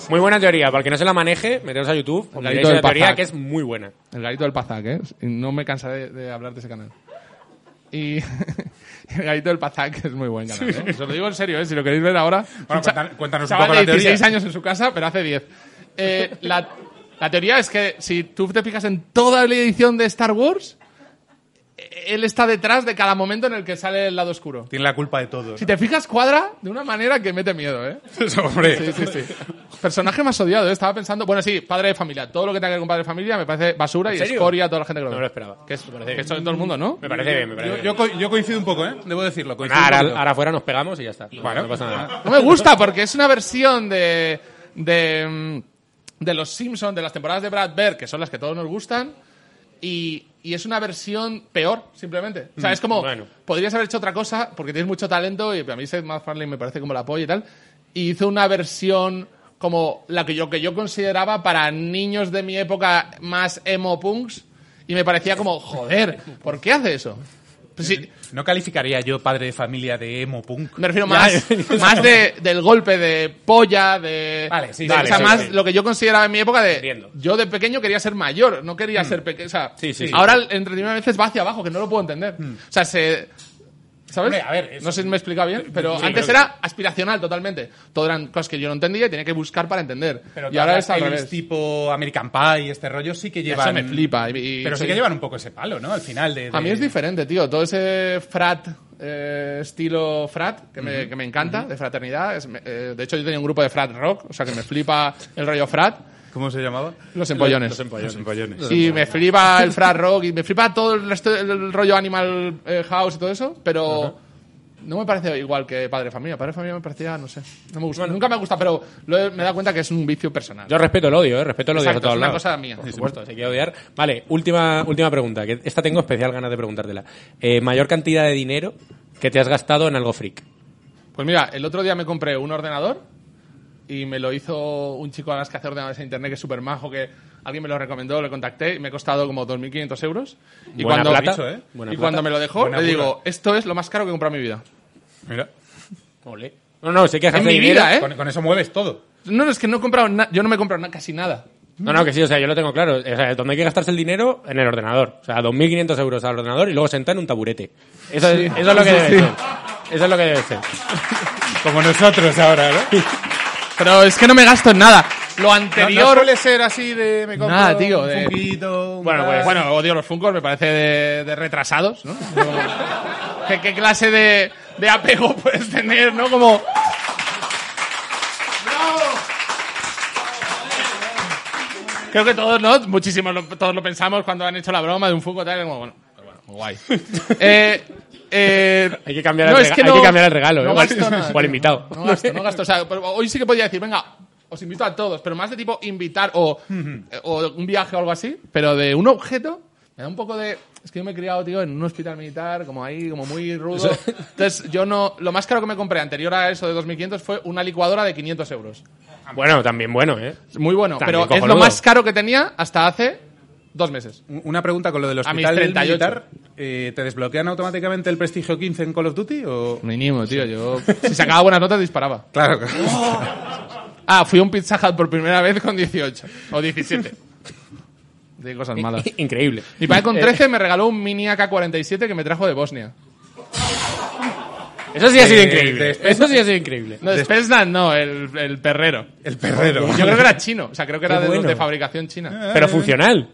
Muy buena teoría. Para el que no se la maneje, meteos a YouTube. El garito del teoría Pazak. que es muy buena. El Garito del Pazak, ¿eh? No me cansaré de, hablar de ese canal. Y El Garito del Pazak es muy buen canal, ¿eh? Os lo digo en serio, ¿eh? Si lo queréis ver ahora... Bueno, cuéntanos- un poco la teoría. 16 años en su casa, pero hace 10. Eh, la, la teoría es que si tú te fijas en toda la edición de Star Wars, él está detrás de cada momento en el que sale el lado oscuro. Tiene la culpa de todo. Si te fijas, cuadra de una manera que mete miedo, ¿eh? ¿no? hombre. Sí, sí, sí. Personaje más odiado, ¿eh? Estaba pensando... Bueno, sí, padre de familia. Todo lo que tenga que ver con padre de familia me parece basura y serio? escoria a toda la gente que lo ve. No lo esperaba. Que es, Me parece que bien. eso en todo el mundo, ¿no? Me parece bien, me parece Yo, bien. yo co- yo coincido un poco, ¿eh? Debo decirlo. coincido un ahora, ahora afuera nos pegamos y ya está. Bueno. no pasa nada. No me gusta porque es una versión de... de mm, de los Simpsons, de las temporadas de Brad Bird, que son las que todos nos gustan, y, y es una versión peor, simplemente. O sea, es como, bueno. podrías haber hecho otra cosa, porque tienes mucho talento, y a mí Seth MacFarlane me parece como la polla y tal, y hizo una versión como la que yo, que yo consideraba para niños de mi época más emo punks, y me parecía como, joder, ¿por qué hace eso? Pues sí, No calificaría yo padre de familia de emo punk. me refiero más, más de, del golpe de polla, de. Vale, sí, de- o sea, sí, más lo que yo consideraba en mi época de. Entiendo. Yo de pequeño quería ser mayor, no quería ser pequeño. O sea, ahora el entretenimiento a veces va hacia abajo, que no lo puedo entender. O sea, se. ¿Sabes? Hombre, a ver, eso- no sé si me he explicado bien, pero Sí, antes era aspiracional totalmente. Todo eran cosas que yo no entendía y tenía que buscar para entender. Pero y ahora es al revés. tipo American Pie, este rollo, sí que Y llevan... Eso me flipa. y- y Pero sí que llevan un poco ese palo, ¿no? Al final de... A mí es diferente, tío. Todo ese frat, eh, estilo frat, que, me, que me encanta, de fraternidad. Es- eh, de hecho, yo tenía un grupo de frat rock, o sea, que me flipa el rollo frat. ¿Cómo se llamaba? Los empollones. Los empollones. Los empollones. Y me flipa el Frat Rock y me flipa todo el, resto, el rollo Animal eh, House y todo eso, pero no me parece igual que Padre Familia. Padre Familia me parecía, no sé, no me gusta. Nunca me gusta, pero lo he- me he dado cuenta que es un vicio personal. Yo respeto el odio, ¿eh? Respeto el odio Exacto, a todos es una lados. cosa mía. Por supuesto, se quiere odiar. Vale, última, última pregunta, que esta tengo especial ganas de preguntártela. Eh, mayor cantidad de dinero que te has gastado en algo freak. Pues mira, el otro día me compré un ordenador y me lo hizo un chico además que hace ordenadores en internet que es súper majo, que alguien me lo recomendó, le contacté y me ha costado como 2.500 euros. Y Buena cuando, plata, ¿eh? Buena y plata. cuando me lo dejó, Buena le burra. digo, esto es lo más caro que he comprado en mi vida. Mira. Ole. No, no, sé que En mi vida, ¿eh? Con, con eso mueves todo. No, no, es que no he comprado yo no me he comprado na- casi nada. No, no, que sí, o sea, yo lo tengo claro. O sea, donde hay que gastarse el dinero, en el ordenador. O sea, 2.500 euros al ordenador y luego sentar en un taburete. Eso, es, eso es lo que debe ser. Eso es lo que debe ser. Como nosotros ahora, ¿no? Pero es que no me gasto en nada. Lo No, no anterior... suele ser así de me compro Nada, tío, un de- Funkito, un Bueno, pues, Bueno, odio los Funkos, me parece de, de retrasados, ¿no? ¿Qué, qué clase de, de apego puedes tener, no? Como... Creo que todos, ¿no? Muchísimos, lo- todos lo pensamos cuando han hecho la broma de un Funko tal, como, bueno, guay. Eh, eh, Hay que cambiar, no, el, es que hay no- que cambiar el regalo, no ¿eh? gasto nada. invitado. No gasto, no gasto. O sea, hoy sí que podía decir, venga, os invito a todos, pero más de tipo invitar o, o un viaje o algo así, pero de un objeto, me da un poco de... Es que yo me he criado, tío, en un hospital militar, como ahí, como muy rudo. Entonces, yo no... Lo más caro que me compré anterior a eso de 2.500 fue una licuadora de 500 euros. Bueno, también bueno, ¿eh? Muy bueno, También pero es lo más caro que tenía hasta hace dos meses. Una pregunta con lo del A mis hospital 38. militar. eh, ¿Te desbloquean automáticamente el prestigio 15 en Call of Duty o...? Mínimo, tío. Yo, si sacaba buenas notas, disparaba. Claro. Ah, fui a un Pizza Hut por primera vez con 18 o 17. De cosas malas. Increíble. Mi padre con 13 me regaló un mini AK-47 que me trajo de Bosnia. Eso sí ha sido Eh, increíble. Eso sí ha sido increíble. No, de Spetsnaz no, el, el perrero. El perrero. Yo creo que era chino, o sea, creo que era bueno. de fabricación china. Pero funcional.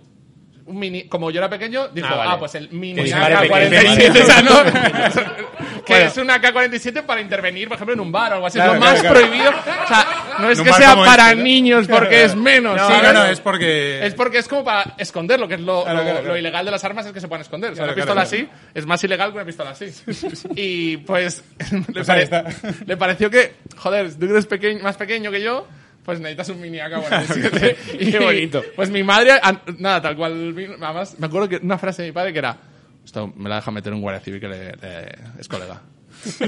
Un mini, como yo era pequeño, dijo, Ah, ah, vale. pues el mini Que dispare AK-47, pequeño. o sea, ¿no? que es un AK-47 para intervenir, por ejemplo, en un bar o algo así. Claro, es lo más claro, claro. prohibido. O sea, no es que sea para este, ¿no? niños porque es menos. No, ¿sabes? no, no, es porque... Es porque es como para esconderlo, que es lo, Claro, lo- claro, lo claro. ilegal de las armas es que se puedan esconder. O sea, Claro, una pistola claro, así es más ilegal que una pistola así. y pues le, Pues pare- le pareció que, joder, tú eres pequeño, más pequeño que yo, pues necesitas un mini AK-47. y Qué bonito. Pues mi madre, nada, tal cual, además, me acuerdo que una frase de mi padre que era, esto me la deja meter un guardia civil que le- le- es colega.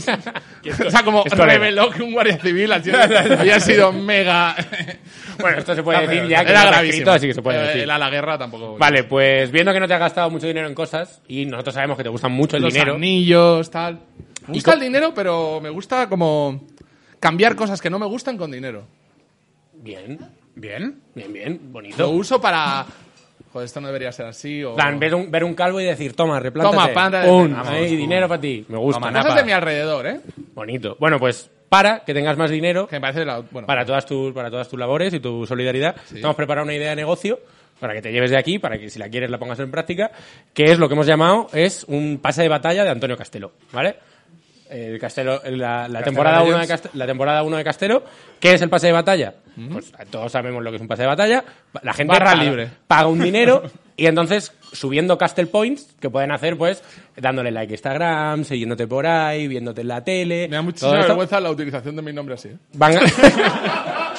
o sea, como reveló que un guardia civil había sido mega... Bueno, esto se puede decir ya que Era no gravísimo. escrito, así que se puede Eh, decir. el a la guerra tampoco. Vale, pues viendo que no te has gastado mucho dinero en cosas y nosotros sabemos que te gusta mucho el los dinero. anillos, tal. Me gusta el dinero, pero me gusta como cambiar cosas que no me gustan con dinero. Bien, Bien. bien, bien, Lo bonito. uso para... Joder, esto no debería ser así. O... Plan, ver un, ver un calvo y decir, toma, replántate. Toma, Vamos, ahí, dinero para ti. Me gusta. Toma, Cosas de mi alrededor, ¿eh? Bonito. Bueno, pues para que tengas más dinero, Que me parece... La... Bueno, para todas tus para todas tus labores y tu solidaridad. Te hemos preparado una idea de negocio para que te lleves de aquí, para que si la quieres la pongas en práctica, que es lo que hemos llamado es un pase de batalla de Antonio Castelo, ¿vale? El Castelo, la, la temporada 1 de, Legends. Cast- la temporada 1 de Castelo, ¿qué es el pase de batalla? Pues todos sabemos lo que es un pase de batalla. La gente Barra paga, libre. paga un dinero y entonces subiendo Castle Points, que pueden hacer pues dándole like a Instagram, siguiéndote por ahí, viéndote en la tele. me da muchísima vergüenza la utilización de mi nombre así. ¿eh? Van a-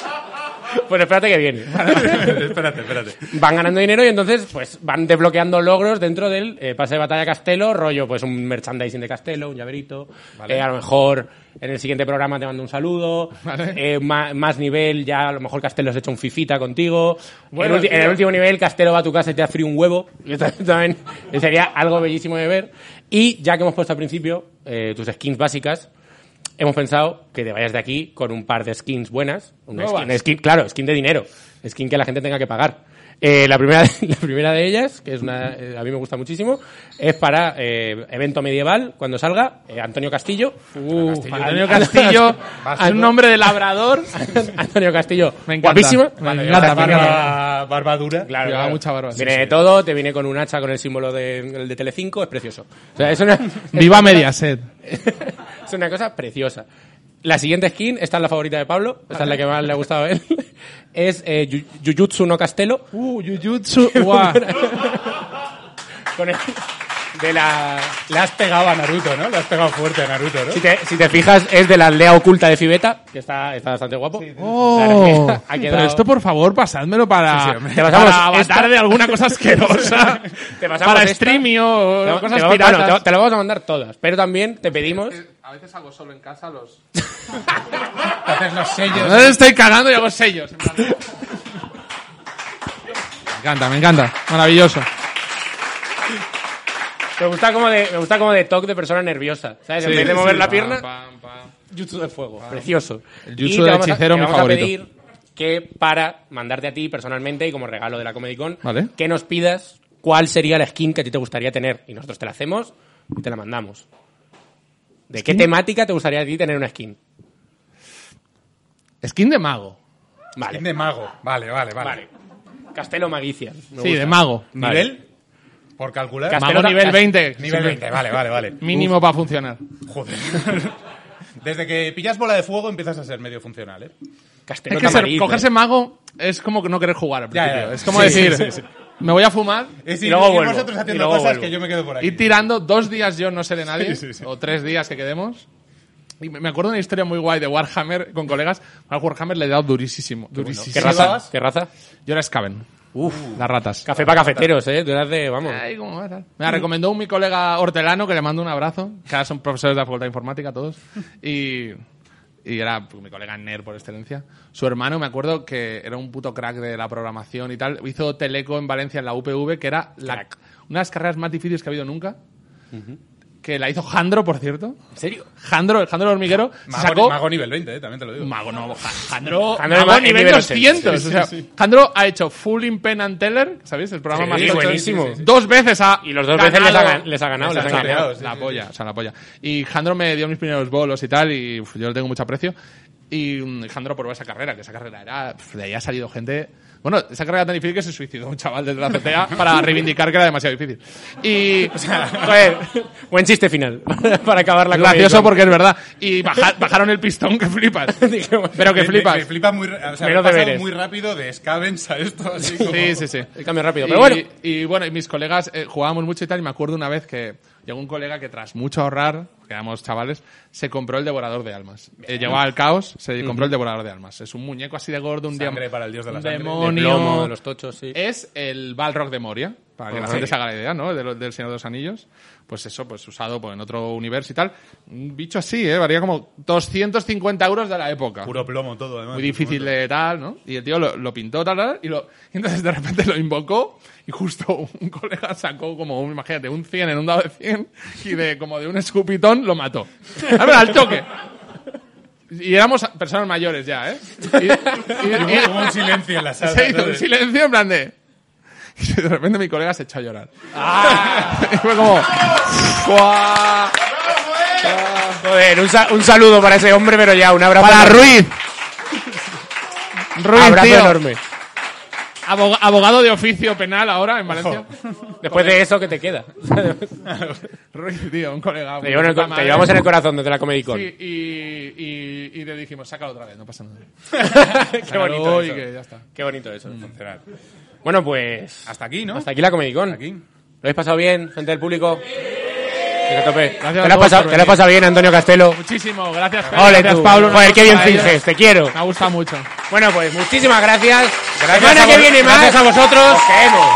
pues espérate que viene. espérate, espérate. Van ganando dinero y entonces pues van desbloqueando logros dentro del eh, pase de batalla Castelo, rollo pues un merchandising de Castelo, un llaverito. Eh, a lo mejor en el siguiente programa te mando un saludo. Vale. Eh, ma- más nivel, ya a lo mejor Castelo se echa un fifita contigo. Bueno, en, en el último nivel Castelo va a tu casa y te da frío un huevo. Y esto también sería algo bellísimo de ver. Y ya que hemos puesto al principio eh, tus skins básicas, hemos pensado que te vayas de aquí con un par de skins buenas. Una skin, skin- claro, skin de dinero. Skin que la gente tenga que pagar. Eh, la, primera, la primera de ellas, que es una, eh, a mí me gusta muchísimo, es para eh, evento medieval, cuando salga, eh, Antonio Castillo. Uh, Castillo. Antonio Castillo, es un nombre de labrador. Antonio Castillo, Me encanta. guapísimo. Me encanta. Barba, barba dura. Claro, claro. mucha barba, sí, Viene sí. de todo, te viene con un hacha con el símbolo de, el de Telecinco, es precioso. O sea, es una, Viva Mediaset. Es una cosa preciosa. La siguiente skin, esta es la favorita de Pablo, esta es la que más le ha gustado a él. es eh, Yu- Jujutsu no Castelo. Uh, Jujutsu, guau. Con el- de la... Le has pegado a Naruto, ¿no? Le has pegado fuerte a Naruto, ¿no? Si te, si te fijas, es de la aldea oculta de Fibeta, que está, está bastante guapo. Oh, Claro, ha quedado- pero esto por favor pasádmelo para, Sí, sí, hombre. Te pasamos para avatar esta- de alguna cosa asquerosa. Te pasamos para esta. streaming o Te, cosas te- piratas. bueno, te- te lo vamos a mandar todas, pero también te pedimos... A veces hago solo en casa los... Haces los sellos. No estoy cagando y hago sellos. en plan- Me encanta, me encanta. Maravilloso. Me gusta como de, me gusta como de toque de persona nerviosa, ¿sabes? en Sí, vez de mover sí, la pierna, pam, pam. jutsu de fuego, precioso. El jutsu del vamos a- hechicero, mi vamos favorito. a pedir que para mandarte a ti personalmente y como regalo de la Comedy Con, Vale. que nos pidas cuál sería la skin que a ti te gustaría tener y nosotros te la hacemos y te la mandamos. ¿De qué temática te gustaría a ti tener una skin? Skin de mago. Vale. De mago. Vale, vale, vale. Vale. Castelo Magician. me Sí, gusta. de mago. ¿Nivel? ¿Por calcular? Castelo- nivel Cas- 20. Nivel siempre. 20, vale, vale, vale. Mínimo para funcionar. Joder. Desde que pillas bola de fuego empiezas a ser medio funcional, ¿eh? Castelo Es que ser- Tamariz, cogerse ¿eh? mago es como que no querer jugar al Ya, principio. ya. Es como Sí, decir, sí, sí, sí. me voy a fumar, Y ir, luego vuelvo. vosotros Y haciendo luego cosas vuelvo. que yo me quedo por aquí. ir tirando dos días yo no seré nadie, Sí, sí, sí. o tres días que quedemos. Y me acuerdo de una historia muy guay de Warhammer con colegas. Al Warhammer le he dado durísimo. durísimo. ¿Qué ¿Sí raza? ¿Qué raza? Yo era Skaven. Uf, las ratas. Café para cafeteros, ¿eh? Tú eras de, vamos. Ay, ¿cómo va, tal? Me la recomendó un mi colega hortelano que le mando un abrazo, que ahora son profesores de la Facultad de Informática todos, y, y era mi colega NER por excelencia. Su hermano, me acuerdo que era un puto crack de la programación y tal, hizo Teleco en Valencia en la UPV, que era la, una de las carreras más difíciles que ha habido nunca, que la hizo Jandro, por cierto. ¿En serio? Jandro, el Jandro hormiguero, Mago, sacó... mago nivel 20, ¿eh? También te lo digo. Mago, no, Ja- Jandro, Jandro Mago nivel nivel 200. 80. o sea, Jandro ha hecho Full in Pen and Teller, ¿sabéis? El programa Sí, más buenísimo. Dos veces ha Y los dos veces les ha les ha ganado, les les ha ganado. ganado. sí, la sí, polla, o sea, la polla. Y Jandro me dio mis primeros bolos y tal, y uf, yo le tengo mucho aprecio. Y mm, Jandro probó esa carrera, que esa carrera era. pf, de ahí ha salido gente. Bueno, esa carrera era tan difícil que se suicidó un chaval desde la azotea para reivindicar que era demasiado difícil. Y. Joder, buen chiste final. para acabar la gracioso Comedy porque es verdad. Y baja- bajaron el pistón que flipas. Pero que flipas. Me, me flipa muy, o sea, me muy rápido de Scavens a esto, así como... Sí, sí, sí. El cambio rápido. Y, Pero bueno, y bueno, y mis colegas eh, jugábamos mucho y tal, y me acuerdo una vez que llegó un colega que tras mucho ahorrar, éramos chavales, se compró el devorador de almas. Eh, llegó al caos, se compró el devorador de almas. Es un muñeco así de gordo, un Sangre para el dios de la un sangre. de demonio. plomo, de los tochos, sí. Es el Balrog de Moria, para que la gente se haga la idea, ¿no? De lo- del Señor de los Anillos. Pues eso, pues usado pues, en otro universo y tal. Un bicho así, ¿eh? Valía como 250 euros de la época Puro plomo todo, además. muy difícil de tal, ¿no? Y el tío lo, lo pintó tal, tal, y, lo, y entonces de repente lo invocó y justo un colega sacó como, un, imagínate, un 100 en un dado de 100 y de como de un escupitón lo mató. A ver, al toque. Y éramos personas mayores ya, ¿eh? Y, y- y- Hubo un silencio en la sala. se hizo un silencio en plan de... Y de repente mi colega se echó a llorar. Y fue como... Joder, un, sa- un saludo para ese hombre, pero ya, un abrazo. Para enorme. Ruiz. Ruiz, Abrazo tío. enorme. Aboga- abogado de oficio penal ahora en Valencia. Después de eso, ¿qué te queda? Ruiz, tío, un colega. te, llevo co- te llevamos en el corazón desde la Comedy Con. Sí, y, y, y le dijimos, sácalo otra vez, no pasa nada. Qué bonito y eso. que ya está. Qué bonito eso. Bueno, pues... Hasta aquí, ¿no? Hasta aquí la. Hasta aquí. ¿Lo habéis pasado bien, gente del público? Tope. Gracias ¿Te lo has pasado, te lo has pasado bien, Antonio Castelo? Muchísimo, gracias, Pedro, Ole gracias, tú. Pablo. Joder, qué bien finges, te quiero. Me ha gustado mucho. Bueno, pues muchísimas gracias. Gracias Semana que viene más. gracias a vosotros. Os queremos.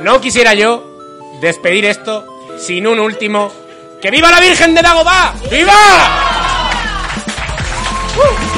No quisiera yo despedir esto sin un último. ¡Que viva la Virgen de Dagobah! ¡Viva! ¡Uh!